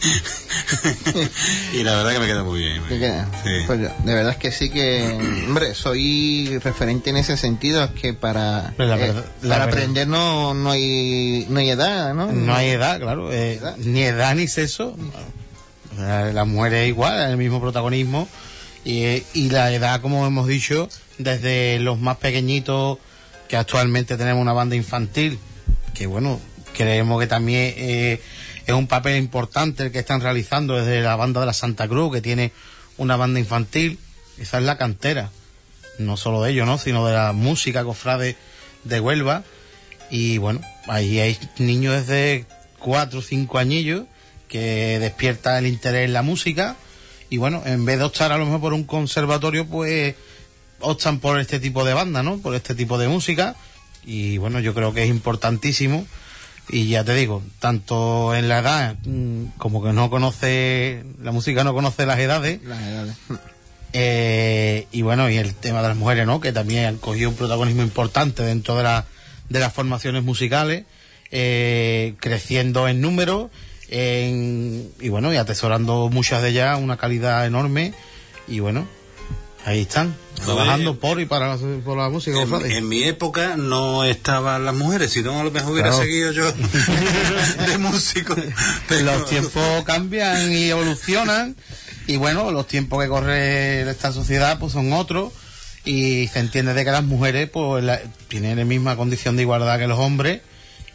y la verdad que me queda muy bien. Pues de verdad es que sí que, hombre, soy referente en ese sentido, es que para, eh, para aprender no, no, hay, no hay edad, ¿no? No hay edad, claro. Eh, ni edad ni sexo. La mujer es igual, el mismo protagonismo. Y, y la edad, como hemos dicho, desde los más pequeñitos que actualmente tenemos una banda infantil, que bueno, creemos que también eh, es un papel importante el que están realizando desde la banda de la Santa Cruz, que tiene una banda infantil, esa es la cantera, no solo de ellos, ¿no? sino de la música cofrade de Huelva. Y bueno, ahí hay niños desde cuatro o cinco añillos que despierta el interés en la música y bueno, en vez de optar a lo mejor por un conservatorio, pues optan por este tipo de banda, ¿no? Por este tipo de música. Y bueno, yo creo que es importantísimo. Y ya te digo, tanto en la edad mm, como que no conoce, la música no conoce las edades. Las edades. Eh, y bueno, y el tema de las mujeres, ¿no? Que también han cogido un protagonismo importante dentro de, la, de las formaciones musicales, eh, creciendo en número y bueno, y atesorando muchas de ellas una calidad enorme. Y bueno, Ahí están, trabajando por y para la, por la música. En, en, mi época no estaban las mujeres, si no a lo mejor hubiera seguido yo de músico. Los tiempos cambian y evolucionan y bueno, los tiempos que corre esta sociedad pues son otros y se entiende de que las mujeres pues tienen la misma condición de igualdad que los hombres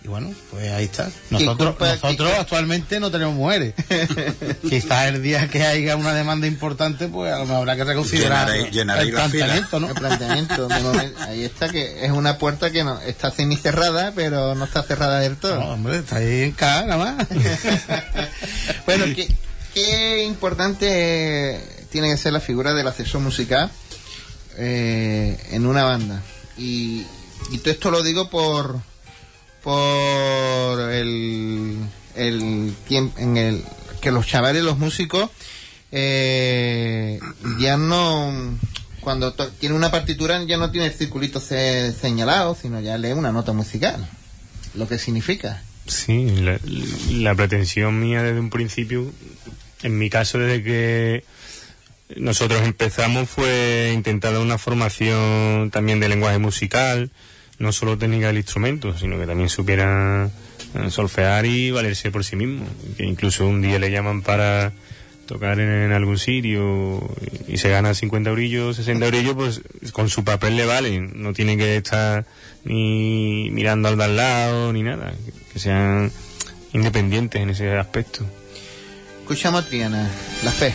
y bueno, pues ahí está. Nosotros, nosotros actualmente no tenemos mujeres. Quizás el día que haya una demanda importante, pues a lo mejor habrá que reconsiderar el planteamiento, ¿no? El planteamiento. ahí está, que es una puerta que no está cerrada, pero no está cerrada del todo. No, hombre, está ahí en cada nada más. bueno, ¿qué, ¿qué, importante tiene que ser la figura del asesor musical eh, en una banda? Y, y todo esto lo digo por por el, el tiempo en el que los chavales, los músicos, eh, ya no cuando tiene una partitura ya no tiene el circulito señalado, sino ya lee una nota musical, lo que significa. Sí, la, la, pretensión mía desde un principio, en mi caso desde que nosotros empezamos fue intentar una formación también de lenguaje musical, no solo técnica del instrumento, sino que también supiera eh, solfear y valerse por sí mismo. Que incluso un día le llaman para tocar en, algún sitio y, se gana 50 eurillos, 60 eurillos, pues con su papel le vale. No tiene que estar ni mirando al de al lado ni nada. Que sean independientes en ese aspecto. Escuchamos Triana, la fe.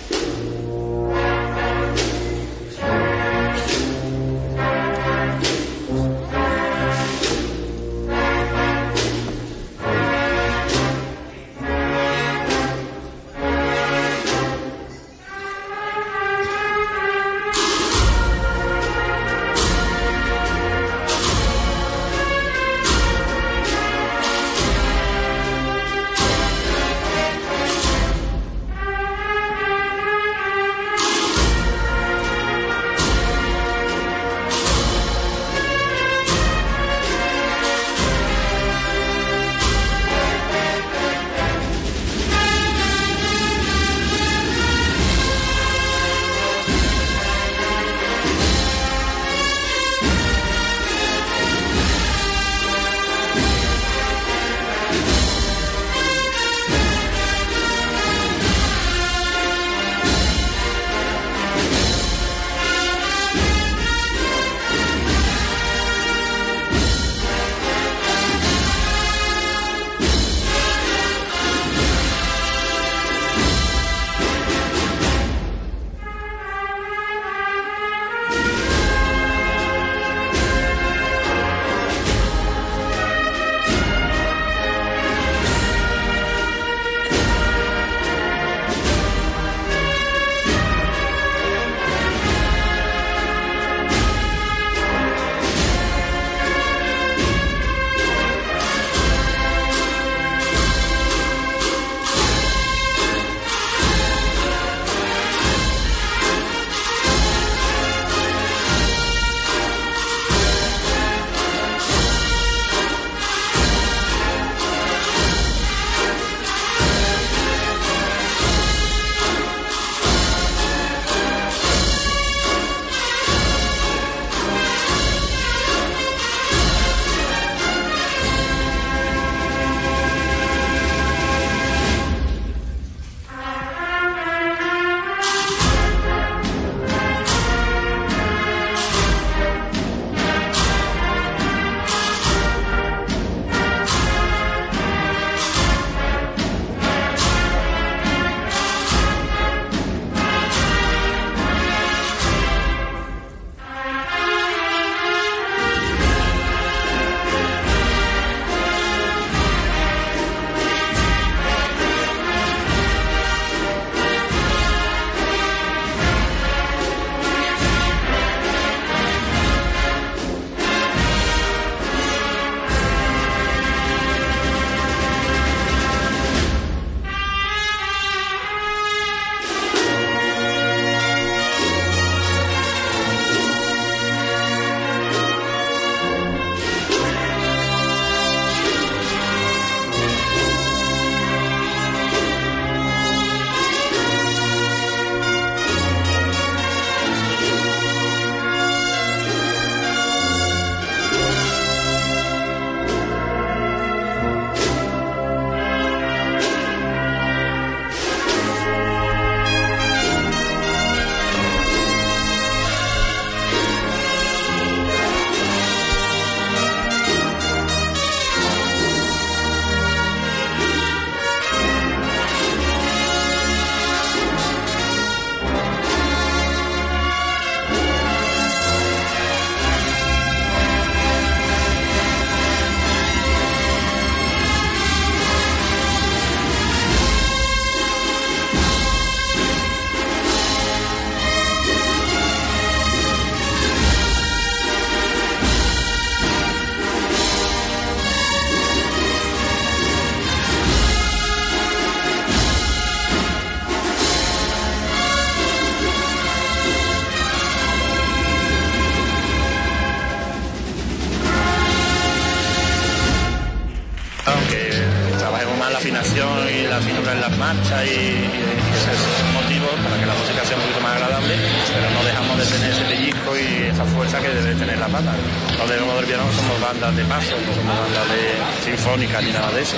Marchas y, y ese es el motivo para que la música sea un poquito más agradable, pero no dejamos de tener ese pellizco y esa fuerza que debe tener la banda. No debemos olvidar no somos bandas de paso, no somos bandas de sinfónicas ni nada de eso.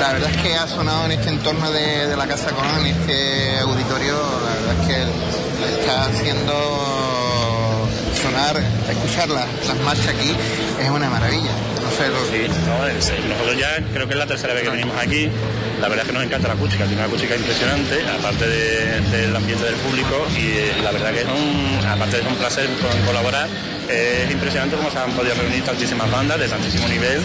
La verdad es que ha sonado en este entorno de, de la Casa Colón, en este auditorio, la verdad es que está haciendo sonar, escuchar las, las marchas aquí es una maravilla. No sé lo Sí, no, es- nosotros ya creo que es la tercera vez que venimos aquí. La verdad es que nos encanta la acústica, tiene una acústica impresionante, aparte de- del ambiente del público y la verdad que es un, aparte de un placer colaborar, es impresionante cómo se han podido reunir tantísimas bandas de tantísimo nivel.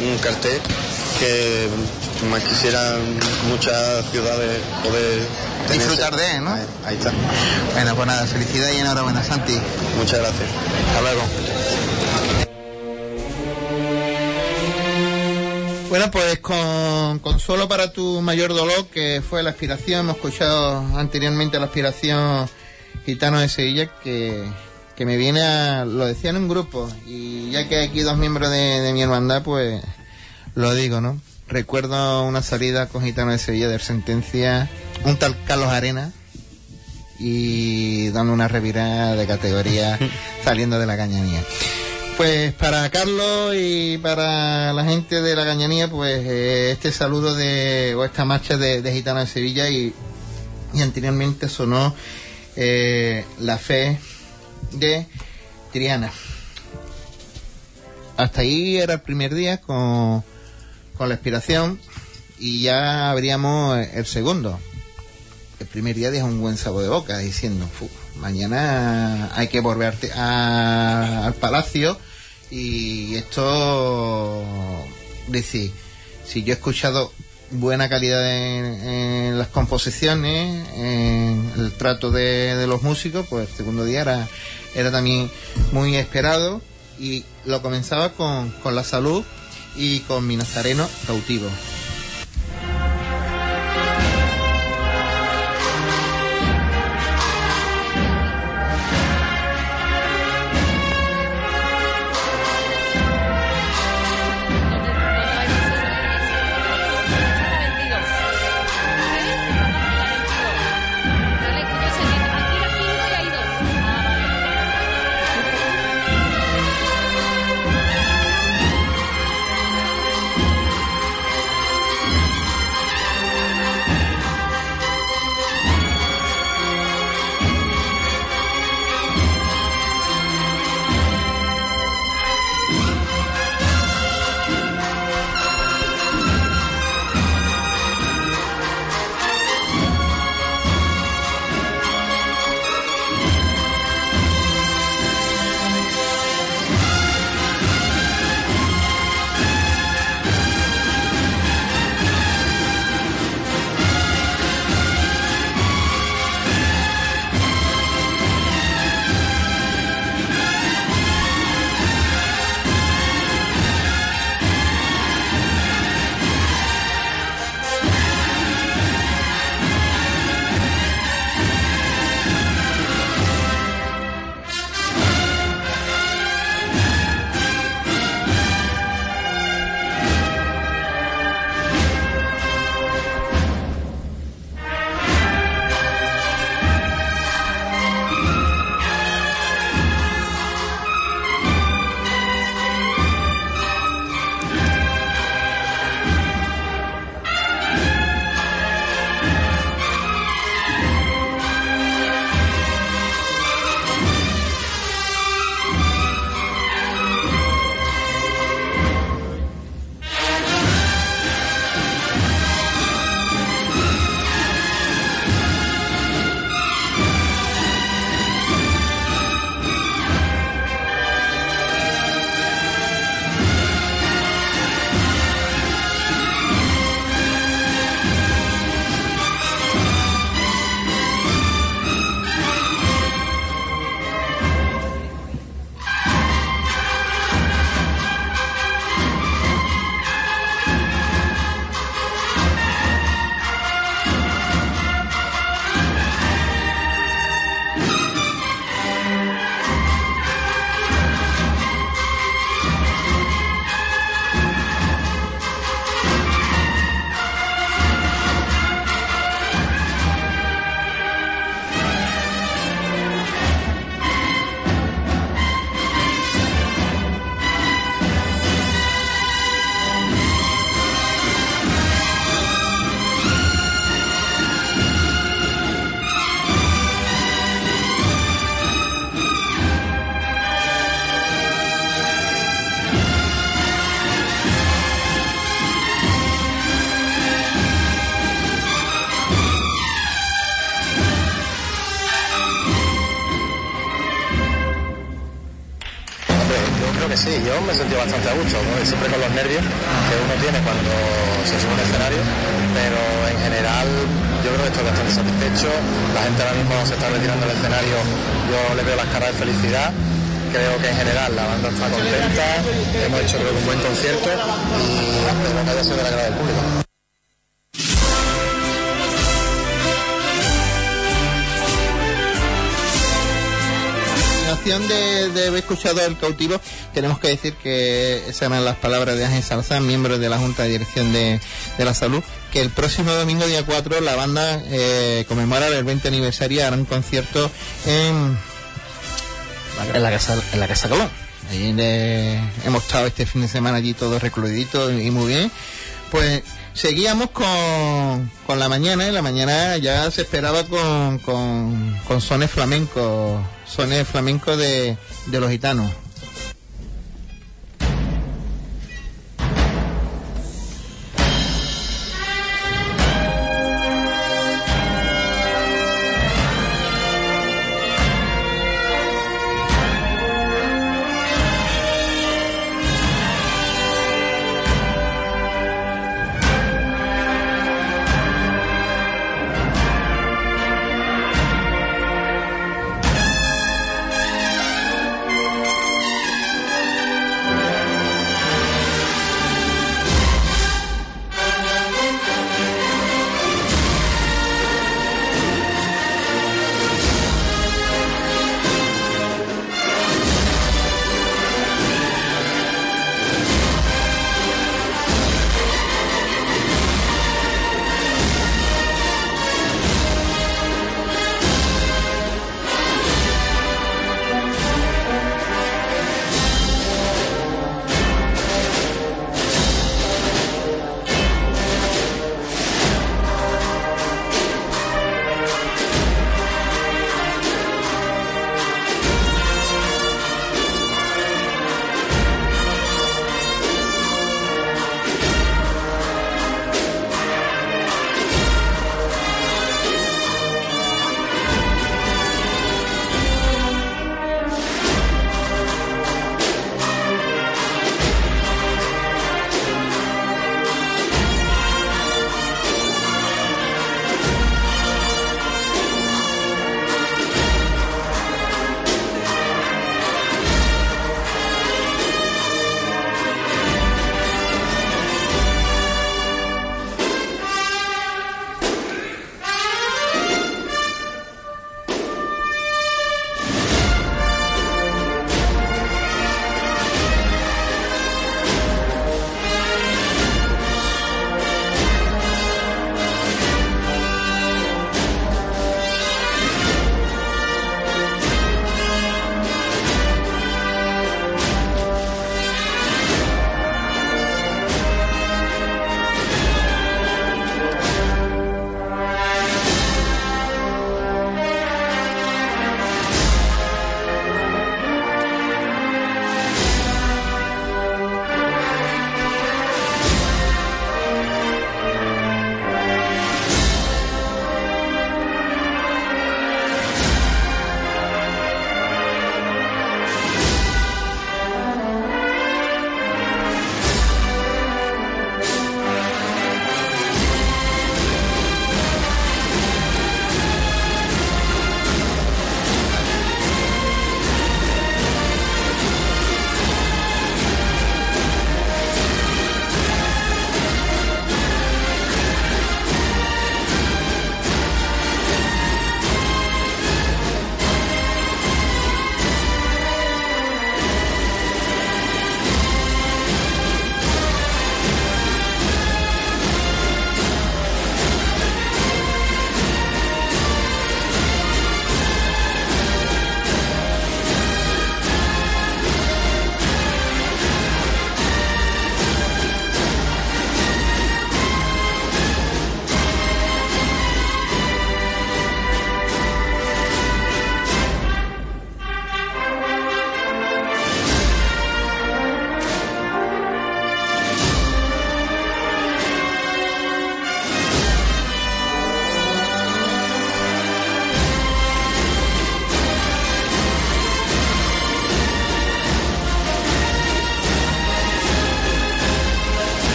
Un, cartel que más quisieran muchas ciudades poder. Disfrutar de, ¿no? Ahí, ahí está. Bueno, pues nada, felicidad y enhorabuena, Santi. Muchas gracias. Hasta luego. Bueno, pues con Consuelo para tu mayor dolor, que fue la aspiración, hemos escuchado anteriormente la aspiración Gitano de Sevilla, que, que me viene a, lo decía en un grupo, y ya que hay aquí dos miembros de, de mi hermandad, pues lo digo, ¿no? Recuerdo una salida con Gitano de Sevilla de sentencia, un tal Carlos Arena, y dando una revirada de categoría saliendo de la cañanía. Pues para Carlos y para la gente de la cañanía, pues eh, este saludo de, o esta marcha de, de Gitana de Sevilla y, y anteriormente sonó eh, La Fe de Triana. Hasta ahí era el primer día con, con la expiración y ya abríamos el segundo. El primer día deja un buen sabor de boca diciendo, "Fu, mañana hay que volver a- al palacio y esto, decir, si yo he escuchado buena calidad en, las composiciones, en el trato de, de los músicos, pues el segundo día era, era también muy esperado y lo comenzaba con, con la salud y con mi nazareno cautivo. Nervios que uno tiene cuando se sube a un escenario, pero en general yo creo que estoy bastante satisfecho, la gente ahora mismo se está retirando del escenario, yo le veo las caras de felicidad, creo que en general la banda está contenta, hemos hecho creo un buen concierto y espero que haya sido del agrado del público. De, haber escuchado el cautivo, tenemos que decir que esas eran las palabras de Ángel Salazar, miembro de la Junta de Dirección de, de la Salud, que el próximo domingo, día 4, la banda eh, conmemora el 20 aniversario hará un concierto en, en la Casa, en la casa Colón. Ahí de- hemos estado este fin de semana allí todos recluiditos y muy bien. Pues seguíamos con, con la mañana y la mañana ya se esperaba con, con, con sones flamencos, sones flamencos de, de los gitanos.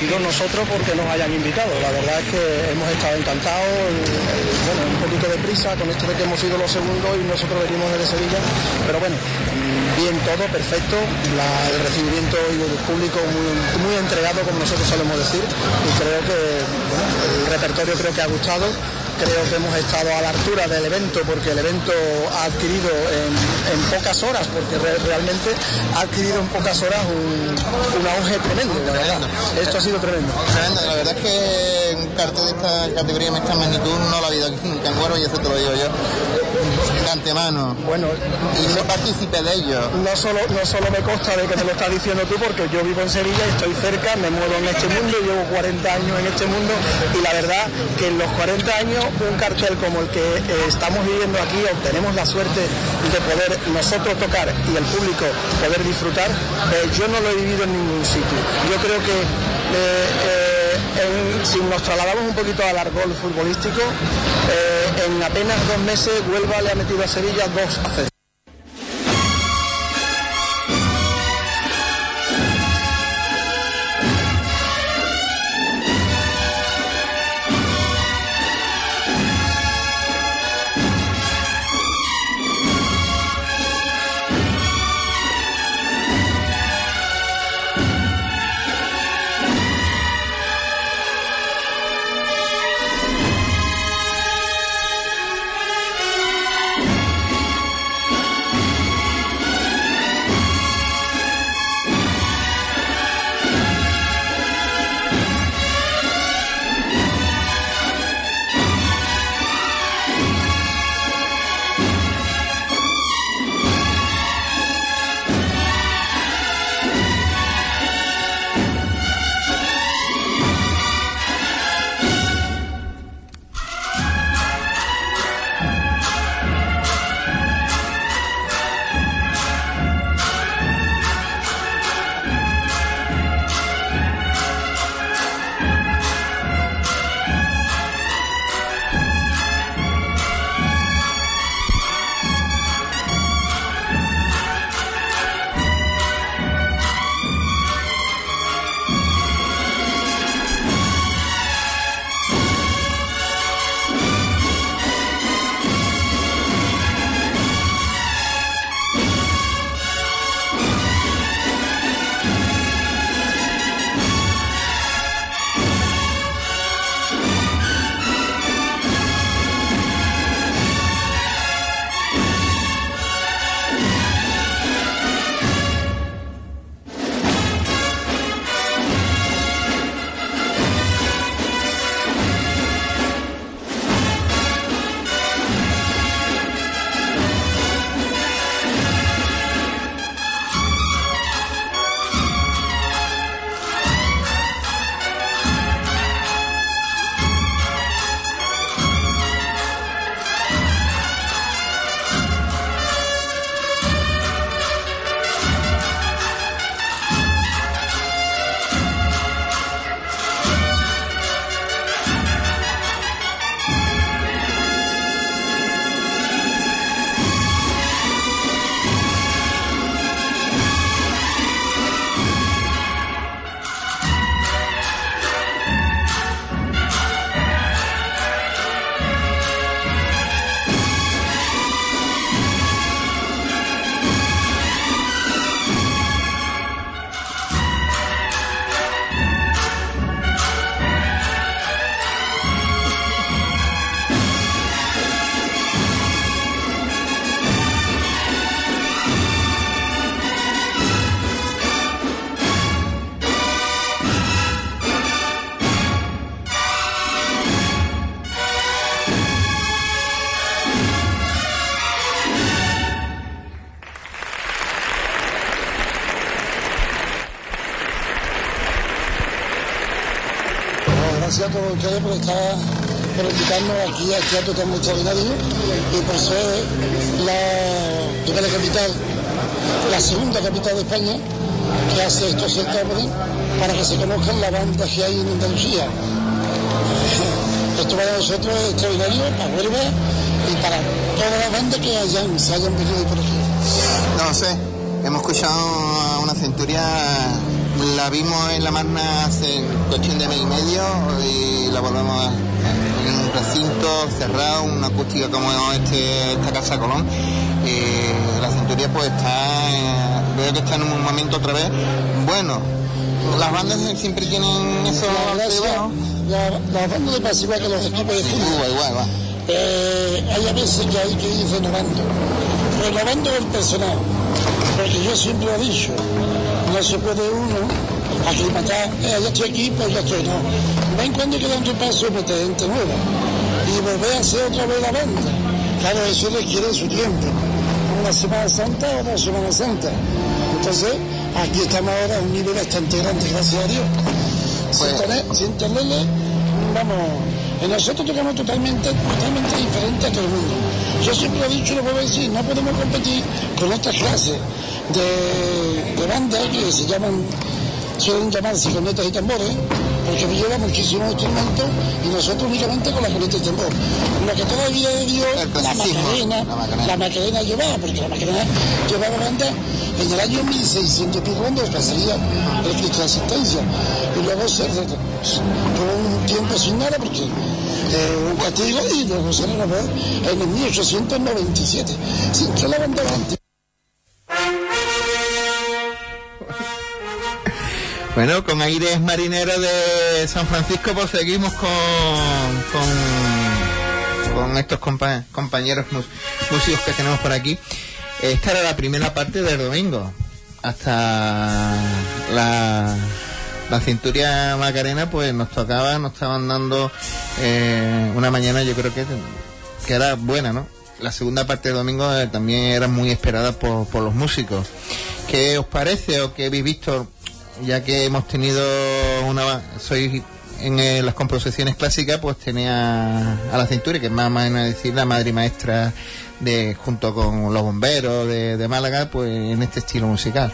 Agradecidos nosotros porque nos hayan invitado. La verdad es que hemos estado encantados, bueno, un poquito de prisa con esto de que hemos sido los segundos y nosotros venimos desde Sevilla, pero bueno, bien todo, perfecto, el recibimiento y el público muy, muy entregado como nosotros solemos decir. Y creo que el repertorio creo que ha gustado creo que hemos estado a la altura del evento porque el evento ha adquirido en, pocas horas, porque realmente ha adquirido en pocas horas un, auge tremendo, la verdad. Esto ha sido tremendo. La verdad es que un cartel de esta categoría, en esta magnitud, no lo ha habido aquí en Huerva y eso te lo digo yo de antemano. Bueno, y no partícipe de ello. No solo, no solo me consta de que me lo estás diciendo tú, porque yo vivo en Sevilla y estoy cerca, me muevo en este mundo, llevo 40 años en este mundo y la verdad que en los 40 años un cartel como el que eh, estamos viviendo aquí, obtenemos la suerte de poder nosotros tocar y el público poder disfrutar, eh, yo no lo he vivido en ningún sitio. Yo creo que eh, si nos trasladamos un poquito al argol futbolístico, en apenas dos meses Huelva le ha metido a Sevilla dos a invitarnos aquí extraordinario y por ser la primera capital, la segunda capital de España que hace estos certámenes para que se conozcan las bandas que hay en Andalucía. Esto para nosotros es extraordinario, para Huelva y para todas las bandas que hayan, se hayan venido por aquí. No sé, hemos escuchado a una centuria La vimos en La Magna hace cuestión de mes y medio y la volvemos a, un recinto cerrado, una acústica como este, esta Casa Colón. Eh, la Centuria pues está, eh, veo que está en un momento otra vez bueno. Las bandas siempre tienen eso la, la banda de pasa igual que los equipos de fútbol. Igual, igual. Eh, hay a veces que hay que ir renovando, renovando el personal, porque yo siempre lo he dicho, no se puede uno aclimatar, eh, ya estoy aquí, pues ya estoy, no. Ven cuando queda un paso meter gente nueva y volver a hacer otra vez la banda. Claro, eso requiere su tiempo, una Semana Santa o dos Semana Santa. Entonces, aquí estamos ahora a un nivel bastante grande, gracias a Dios. Sin, tener, sin tenerle, vamos, en nosotros tocamos totalmente, totalmente diferente a todo el mundo. Yo siempre he dicho lo puedo decir, no podemos competir con otras clases de, de bandas que se llaman, suelen llamarse cornetas y tambores, porque lleva muchísimos instrumentos y nosotros únicamente con la corneta y tambor. Lo que todavía dio la Macarena, la Macarena llevaba, porque la Macarena llevaba banda en el año 1600 y pico cuando pasaría el Cristo de Asistencia. Y luego se tuvo un tiempo sin nada porque eh, un castigo y luego se renovó en el 1897, sin que la banda Bueno, con aires marineros de San Francisco, pues seguimos con, con, estos compa compañeros músicos que tenemos por aquí. Esta era la primera parte del domingo. Hasta la, la cinturia Macarena, pues nos tocaba, nos estaban dando eh, una mañana, yo creo que, que era buena, ¿no? La segunda parte del domingo eh, también era muy esperada por, por los músicos. ¿Qué os parece o qué habéis visto? Ya que hemos tenido una. Soy en eh, las composiciones clásicas, pues tenía a la cintura, que es más decir la madre maestra de junto con los bomberos de, de Málaga, pues en este estilo musical.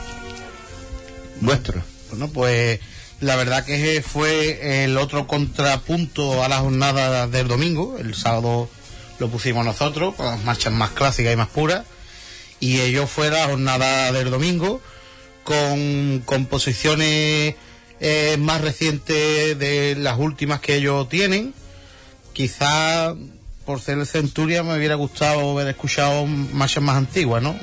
Vuestro. Bueno, pues la verdad que fue el otro contrapunto a la jornada del domingo. El sábado lo pusimos nosotros, con las marchas más clásicas y más puras. Y ello fue la jornada del domingo, con composiciones eh, más recientes de las últimas que ellos tienen. Quizá por ser el Centuria me hubiera gustado haber escuchado marchas más antiguas, ¿no?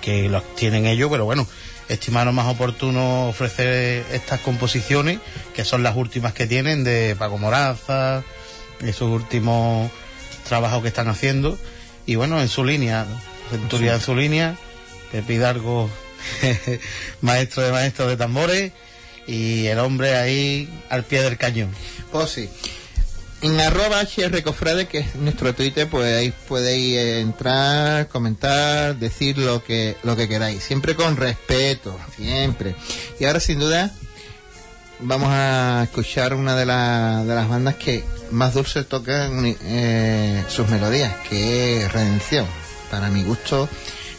Que las tienen ellos, pero bueno, estimaron más oportuno ofrecer estas composiciones, que son las últimas que tienen de Paco Moraza, esos últimos trabajos que están haciendo. Y bueno, en su línea, Centuria en su línea, Pepe Hidalgo, maestro de maestros de tambores, y el hombre ahí al pie del cañón. Pues sí. En arroba HR Cofrade, que es nuestro Twitter, pues ahí podéis entrar, comentar, decir lo que, lo que queráis. Siempre con respeto, siempre. Y ahora sin duda vamos a escuchar una de, la, de las bandas que más dulce tocan eh, sus melodías, que es Redención. Para mi gusto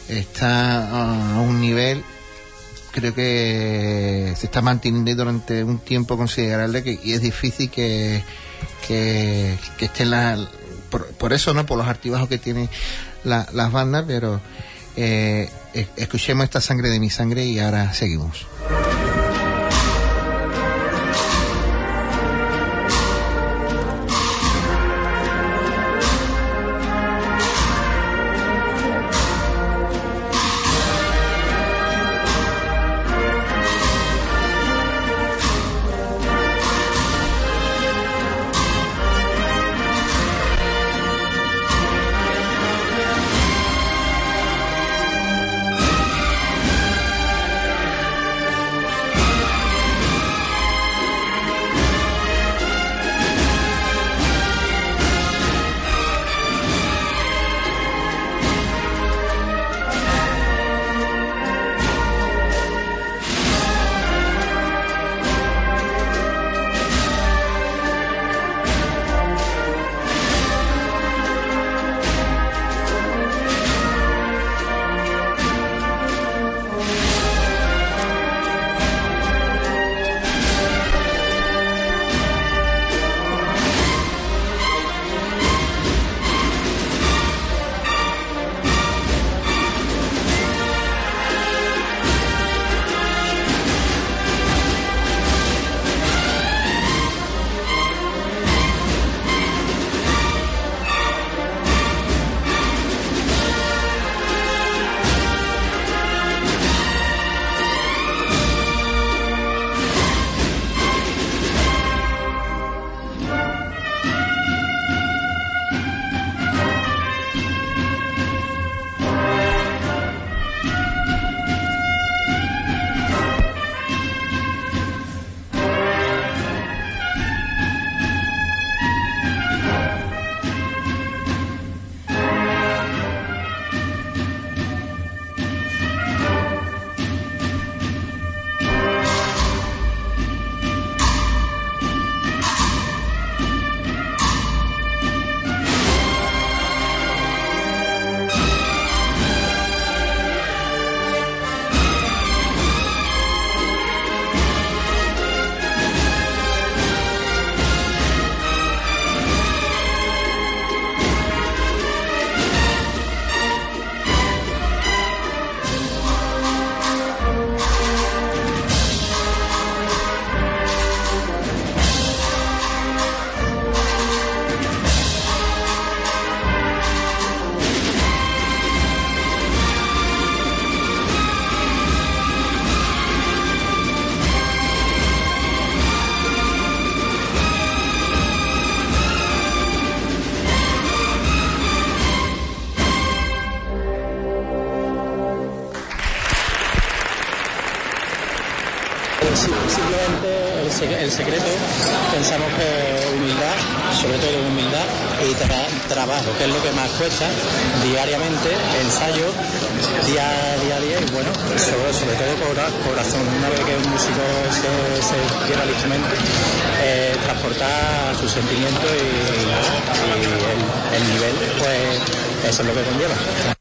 está a un nivel creo que se está manteniendo durante un tiempo considerable que, y es difícil que, que, que estén la, por, por, eso, ¿no? Por los altibajos que tienen la, las bandas, pero eh, escuchemos esta sangre de mi sangre y ahora seguimos. El secreto pensamos que humildad, sobre todo humildad y trabajo, que es lo que más cuesta diariamente, ensayo día, a día y bueno, sobre, sobre todo corazón. Una vez que un músico se, se lleva el instrumento, eh, transportar sus sentimientos y, el nivel, pues eso es lo que conlleva.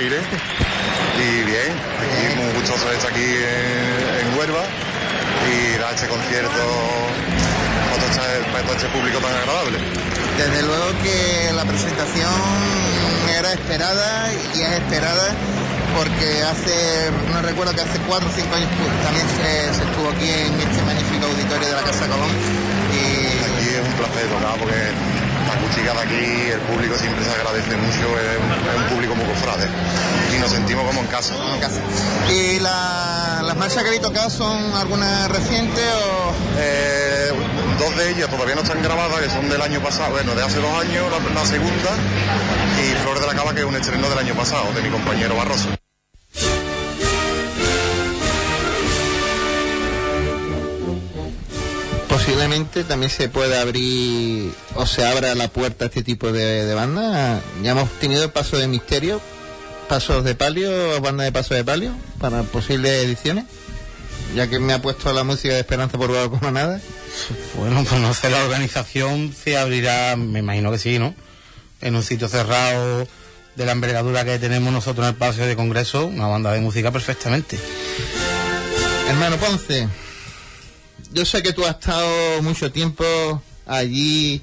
Y posiblemente también se puede abrir o se abra la puerta a este tipo de, de bandas. Ya hemos tenido paso de misterio, pasos de palio, banda de paso de palio para posibles ediciones. Ya que me ha puesto la música de Esperanza por como nada. Bueno, pues no sé, la organización se abrirá, me imagino que sí, ¿no? En un sitio cerrado de la envergadura que tenemos nosotros en el Palacio de Congreso, una banda de música perfectamente. Hermano Ponce, yo sé que tú has estado mucho tiempo allí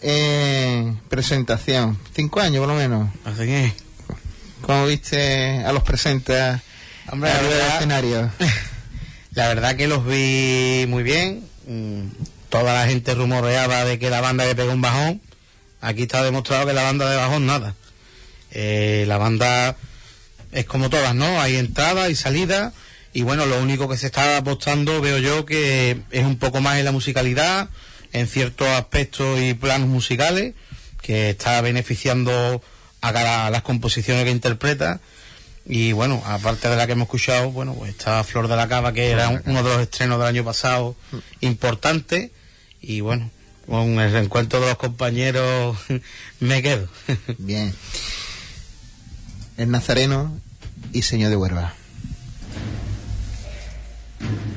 en presentación, cinco años por lo menos. Así que, ¿Cómo viste a los presentes Hombre, la verdad- escenario? La verdad que los vi muy bien. Toda la gente rumoreaba de que la banda le pegó un bajón. Aquí está demostrado que la banda de bajón nada. Eh, la banda es como todas, ¿no? Hay entrada y salida. Y bueno, lo único que se está apostando, veo yo, que es un poco más en la musicalidad, en ciertos aspectos y planos musicales, que está beneficiando a cada- a las composiciones que interpreta. Y bueno, aparte de la que hemos escuchado, bueno, pues está Flor de la Cava, que era un- uno de los estrenos del año pasado importante. Y bueno, con el reencuentro de los compañeros me quedo. Bien. El Nazareno y Señor de Huerva. Amen.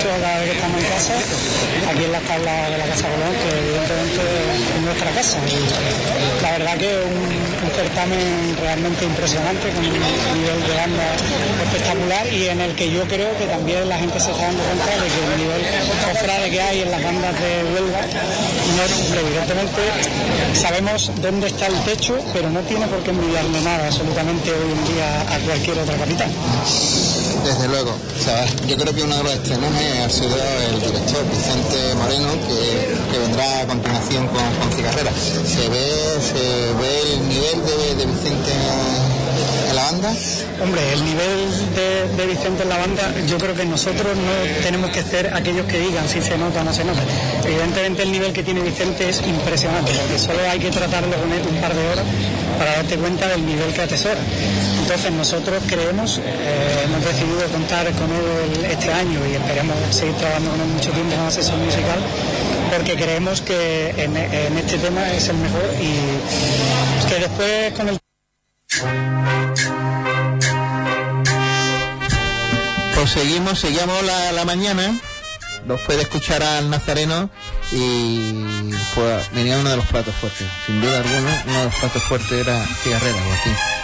Gusto cada vez que estamos en casa, aquí en la tabla de la Casa Colón, que evidentemente es nuestra casa. La verdad que un, un certamen realmente impresionante, con un nivel de banda espectacular y en el que yo creo que también la gente se está dando cuenta de que el nivel cofrade que hay en las bandas de Huelva. Evidentemente sabemos dónde está el techo, pero no tiene por qué envidiarle nada absolutamente hoy en día a cualquier otra capital. Desde luego. Yo creo que uno de los estrenos ha sido el director Vicente Moreno, que, que vendrá a continuación con, con Cigarrera. ¿Se ve, se ve el nivel de, Vicente en la banda? Hombre, el nivel de, Vicente en la banda, yo creo que nosotros no tenemos que ser aquellos que digan si se nota o no se nota. Evidentemente el nivel que tiene Vicente es impresionante, porque solo hay que tratarlo él un par de horas para darte cuenta del nivel que atesora. Entonces nosotros creemos, eh, hemos decidido contar con él este año y esperemos seguir trabajando con él mucho tiempo como asesor musical, porque creemos que en, en este tema es el mejor y que después con el Pues seguimos, seguimos la, la mañana. Los puede escuchar al Nazareno y pues venía uno de los platos fuertes. Sin duda alguna, uno de los platos fuertes era Cigarrera, Joaquín.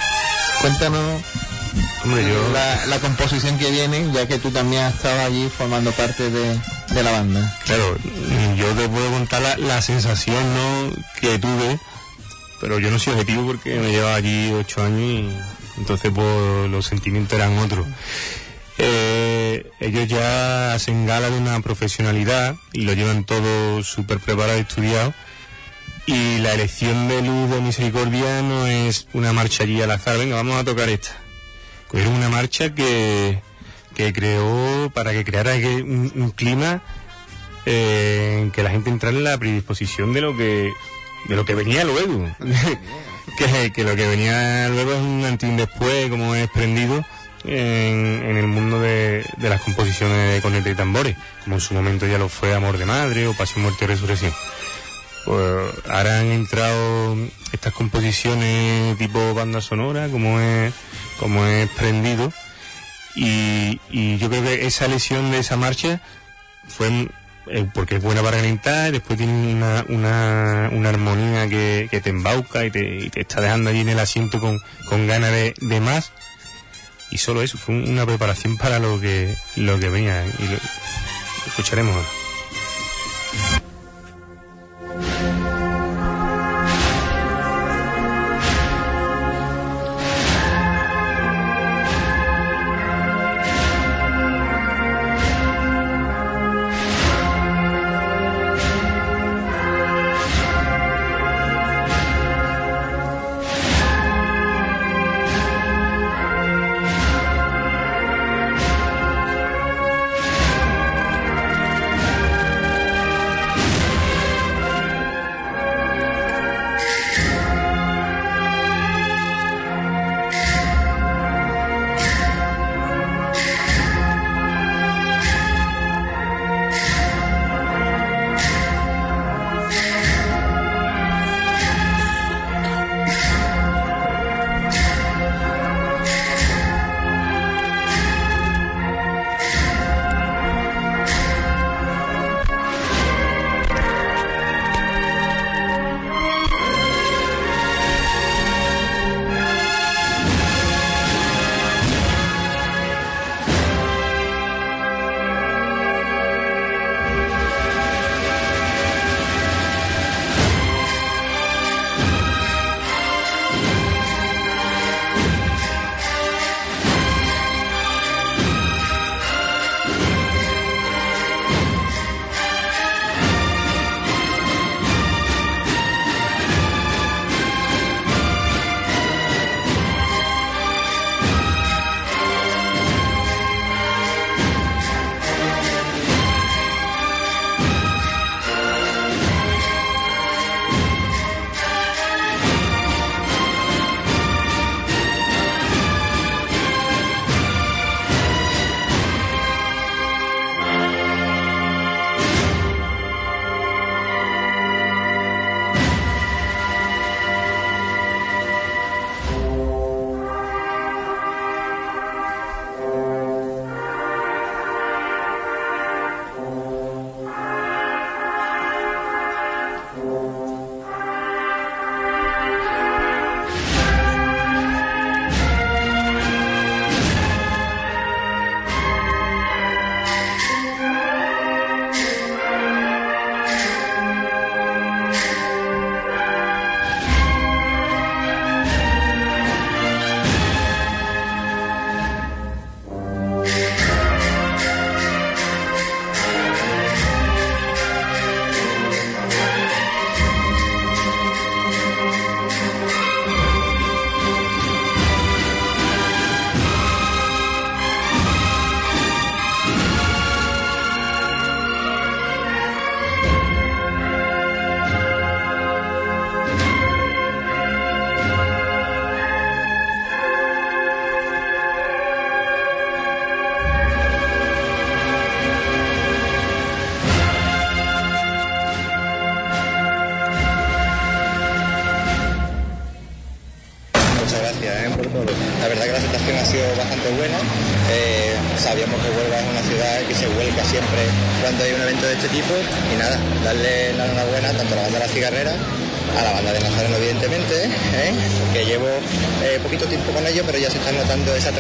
Cuéntanos la, la composición que viene, ya que tú también has estado allí formando parte de, de la banda. Claro, yo te puedo contar la, la sensación ¿no? que tuve, pero yo no soy objetivo porque me llevaba allí ocho años y entonces pues, los sentimientos eran otros. Eh, ellos ya hacen gala de una profesionalidad y lo llevan todo súper preparado y estudiado. Y la elección de Luz de Misericordia no es una marcha allí al azar, venga, vamos a tocar esta. Era una marcha que, que creó, para que creara un, clima eh, en que la gente entrara en la predisposición de lo que, de lo que venía luego. que, lo que venía luego es un antes y un después, como es prendido en, el mundo de, las composiciones de cornetas y tambores, como en su momento ya lo fue Amor de Madre o Pasión, Muerte y Resurrección. Pues ahora han entrado estas composiciones tipo banda sonora, como es, como es prendido, y, y yo creo que esa lesión de esa marcha fue eh, porque es buena para calentar, después tiene una, una, una armonía que, te embauca y te, y te está dejando allí en el asiento con, con ganas de, más. Y solo eso, fue un- una preparación para lo que, lo que venía. Y lo, lo escucharemos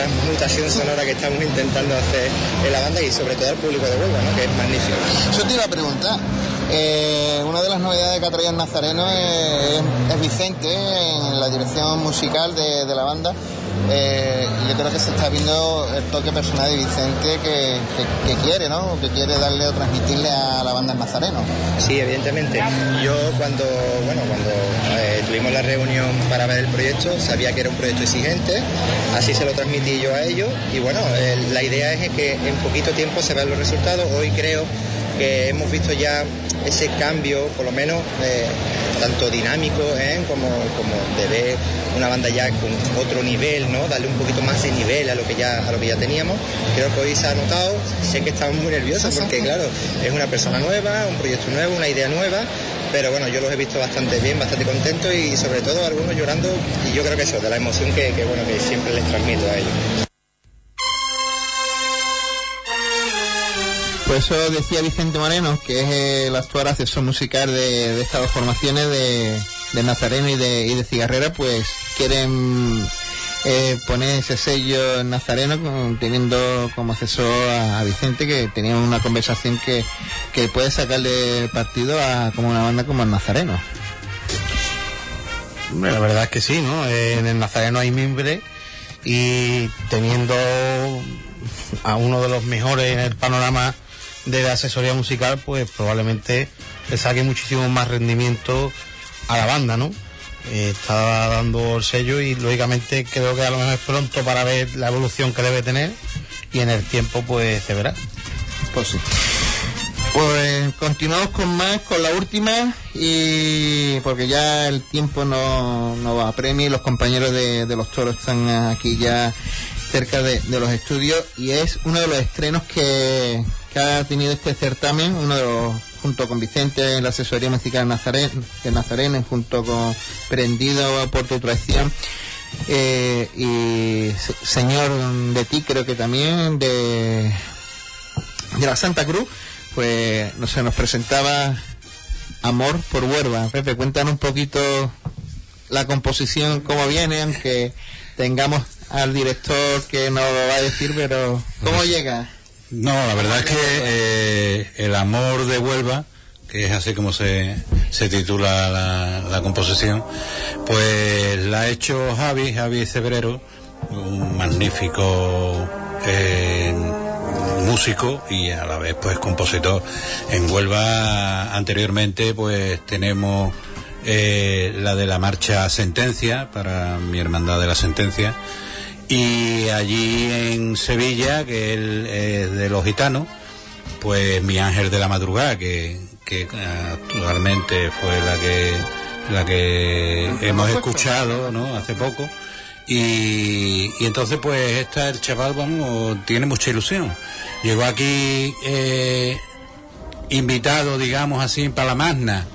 transmutación sonora que estamos intentando hacer en la banda y sobre todo al público de Huelva, ¿no? que es magnífico. Yo te iba a preguntar, eh, una de las novedades que ha Nazareno es, Vicente en la dirección musical de la banda. Eh, yo creo que se está viendo el toque personal de Vicente que, quiere, ¿no? Que quiere darle o transmitirle a la banda el Nazareno. Sí, evidentemente. Yo cuando, bueno, cuando eh, tuvimos la reunión para ver el proyecto, sabía que era un proyecto exigente, así se lo transmití yo a ellos y bueno, la idea es que en poquito tiempo se vean los resultados. Hoy creo que hemos visto ya ese cambio, por lo menos eh, tanto dinámico como, como de ver una banda ya con otro nivel, ¿no? Darle un poquito más de nivel a lo que ya a lo que ya teníamos. Creo que hoy se ha notado. Sé que estamos muy nerviosos porque claro es una persona nueva, un proyecto nuevo, una idea nueva. Pero bueno, yo los he visto bastante bien, bastante contentos y sobre todo algunos llorando y yo creo que eso, de la emoción que, que, bueno que siempre les transmito a ellos. Pues eso decía Vicente Moreno, que es el actual asesor musical de, de estas dos formaciones de, de Nazareno y de, y de Cigarrera, pues quieren eh, poner ese sello Nazareno teniendo como asesor a, Vicente, que tenían una conversación que, que puede sacarle partido a como una banda como el Nazareno. La verdad es que sí, ¿no? En el Nazareno hay mimbre y teniendo a uno de los mejores en el panorama de la asesoría musical, pues probablemente le saque muchísimo más rendimiento a la banda, ¿no? Eh, está dando el sello y lógicamente creo que a lo mejor es pronto para ver la evolución que debe tener y en el tiempo pues se verá. Pues sí. Pues continuamos con más, con la última, y porque ya el tiempo no, no va a premio y los compañeros de, los toros están aquí ya cerca de, de los estudios y es uno de los estrenos que, que ha tenido este certamen, uno de los, junto con Vicente en la asesoría musical Nazareno, de Nazareno, junto con Prendido por tu traición, eh, y se- Señor de ti creo que también, de, de la Santa Cruz, pues no sé, nos presentaba Amor por Huerva. Pepe, cuéntanos un poquito la composición, cómo viene, aunque tengamos al director que nos lo va a decir, pero ¿cómo llega? No, la verdad es que eh, el amor de Huelva, que es así como se, se titula la, la composición, pues la ha hecho Javi, Javi Cebrero, un magnífico eh, músico y a la vez pues compositor. En Huelva anteriormente pues tenemos eh, la de la marcha Sentencia para mi hermandad de la Sentencia y allí en Sevilla, que él es de los gitanos, pues mi ángel de la madrugada, que, que actualmente fue la que la que hemos escuchado ¿no? hace poco. Y, y entonces pues esta el chaval vamos tiene mucha ilusión. Llegó aquí eh, invitado, digamos así, en Palamagna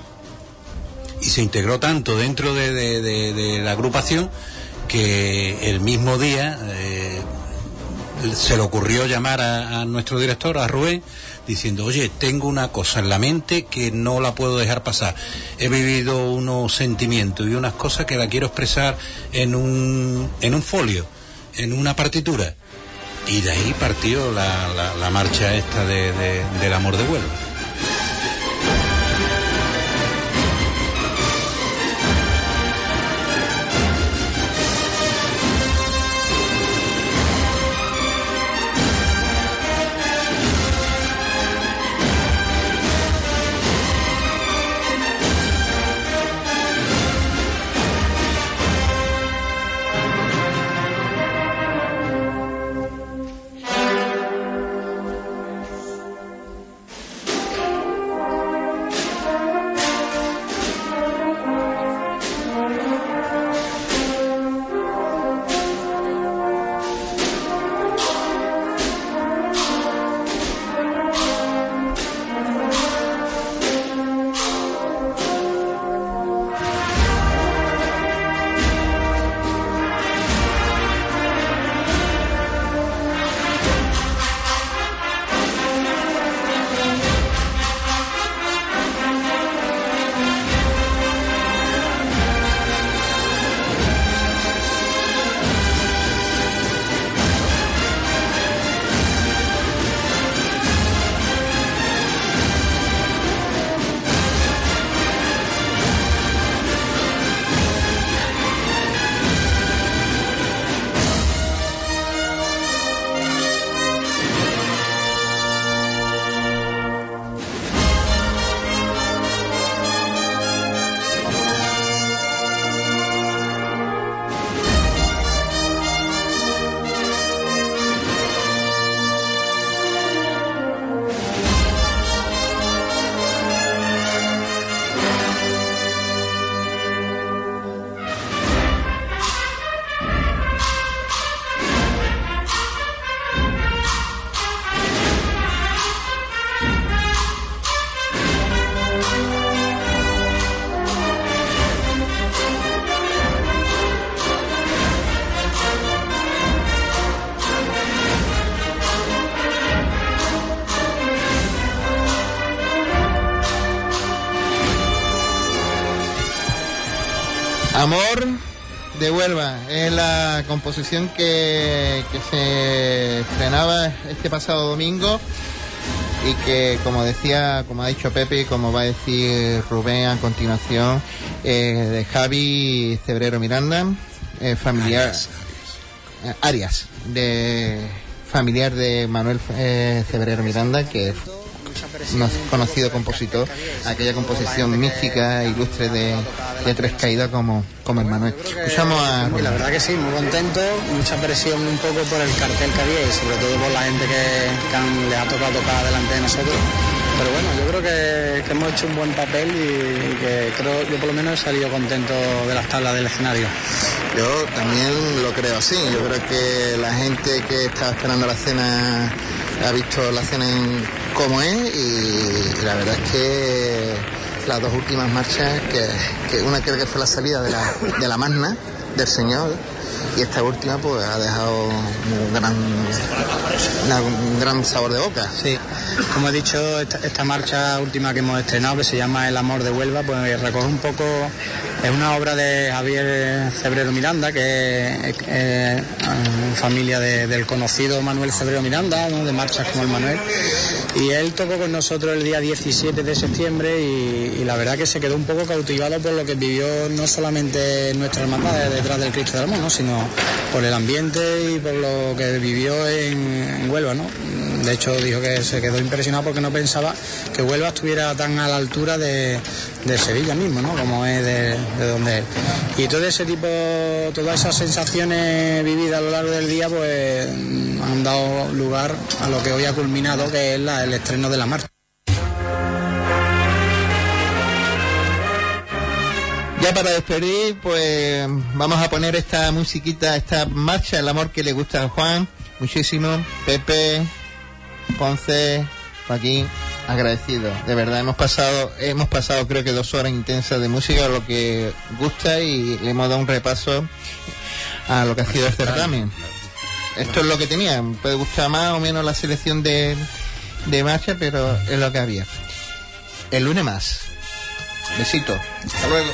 y se integró tanto dentro de, de- de- de la agrupación que el mismo día eh, se le ocurrió llamar a, nuestro director, a Rubén, diciendo, oye, tengo una cosa en la mente que no la puedo dejar pasar. He vivido unos sentimientos y unas cosas que la quiero expresar en un, en un folio, en una partitura. Y de ahí partió la, la- marcha esta de- de- del amor de Huelva. Composición que, que se estrenaba este pasado domingo y que como decía, como ha dicho Pepe y como va a decir Rubén a continuación, eh, de Javi Cebrero Miranda, eh, familiar Arias, Arias, de familiar de Manuel eh, Cebrero Miranda, que es conocido compositor, aquella composición mística, ilustre de, de Tres Caídas como, como el Manuel. Escuchamos a Y la verdad que sí, muy contento, mucha presión un poco por el cartel que había y sobre todo por la gente que, que han- le ha tocado tocar delante de nosotros. Pero bueno, yo creo que, que hemos hecho un buen papel y, que creo, yo por lo menos he salido contento de las tablas del escenario. Yo también lo creo así. Yo creo que la gente que estaba esperando la cena ha visto la cena en cómo es y, la verdad es que las dos últimas marchas, que, que una creo que fue la salida de la, de la magna del Señor y esta última pues ha dejado un gran, un gran sabor de boca. Sí, como he dicho, esta, marcha última que hemos estrenado, que se llama El amor de Huelva, pues recoge un poco, es una obra de Javier Cebrero Miranda, que es eh, familia de- del conocido Manuel Cebrero Miranda, de marchas como el Manuel. Y él tocó con nosotros el día 17 de septiembre y, la verdad que se quedó un poco cautivado por lo que vivió no solamente nuestra hermandad de- detrás del Cristo del Amor, ¿no? sino por el ambiente y por lo que vivió en, Huelva. ¿no? De hecho, dijo que se quedó impresionado porque no pensaba que Huelva estuviera tan a la altura de, Sevilla mismo, ¿no? Como es de, de donde es. Y todo ese tipo, todas esas sensaciones vividas a lo largo del día, pues han dado lugar a lo que hoy ha culminado, que es el estreno de la marcha. Ya para despedir, pues vamos a poner esta musiquita, esta marcha, el amor que le gusta a Juan, muchísimo, Pepe, Ponce, Joaquín, agradecido. De verdad, hemos pasado, hemos pasado creo que dos horas intensas de música, lo que gusta y le hemos dado un repaso a lo que ha sido el certamen. Esto es lo que tenía, puede gustar más o menos la selección de, de marcha, pero es lo que había. El lunes más. Besito. Hasta luego.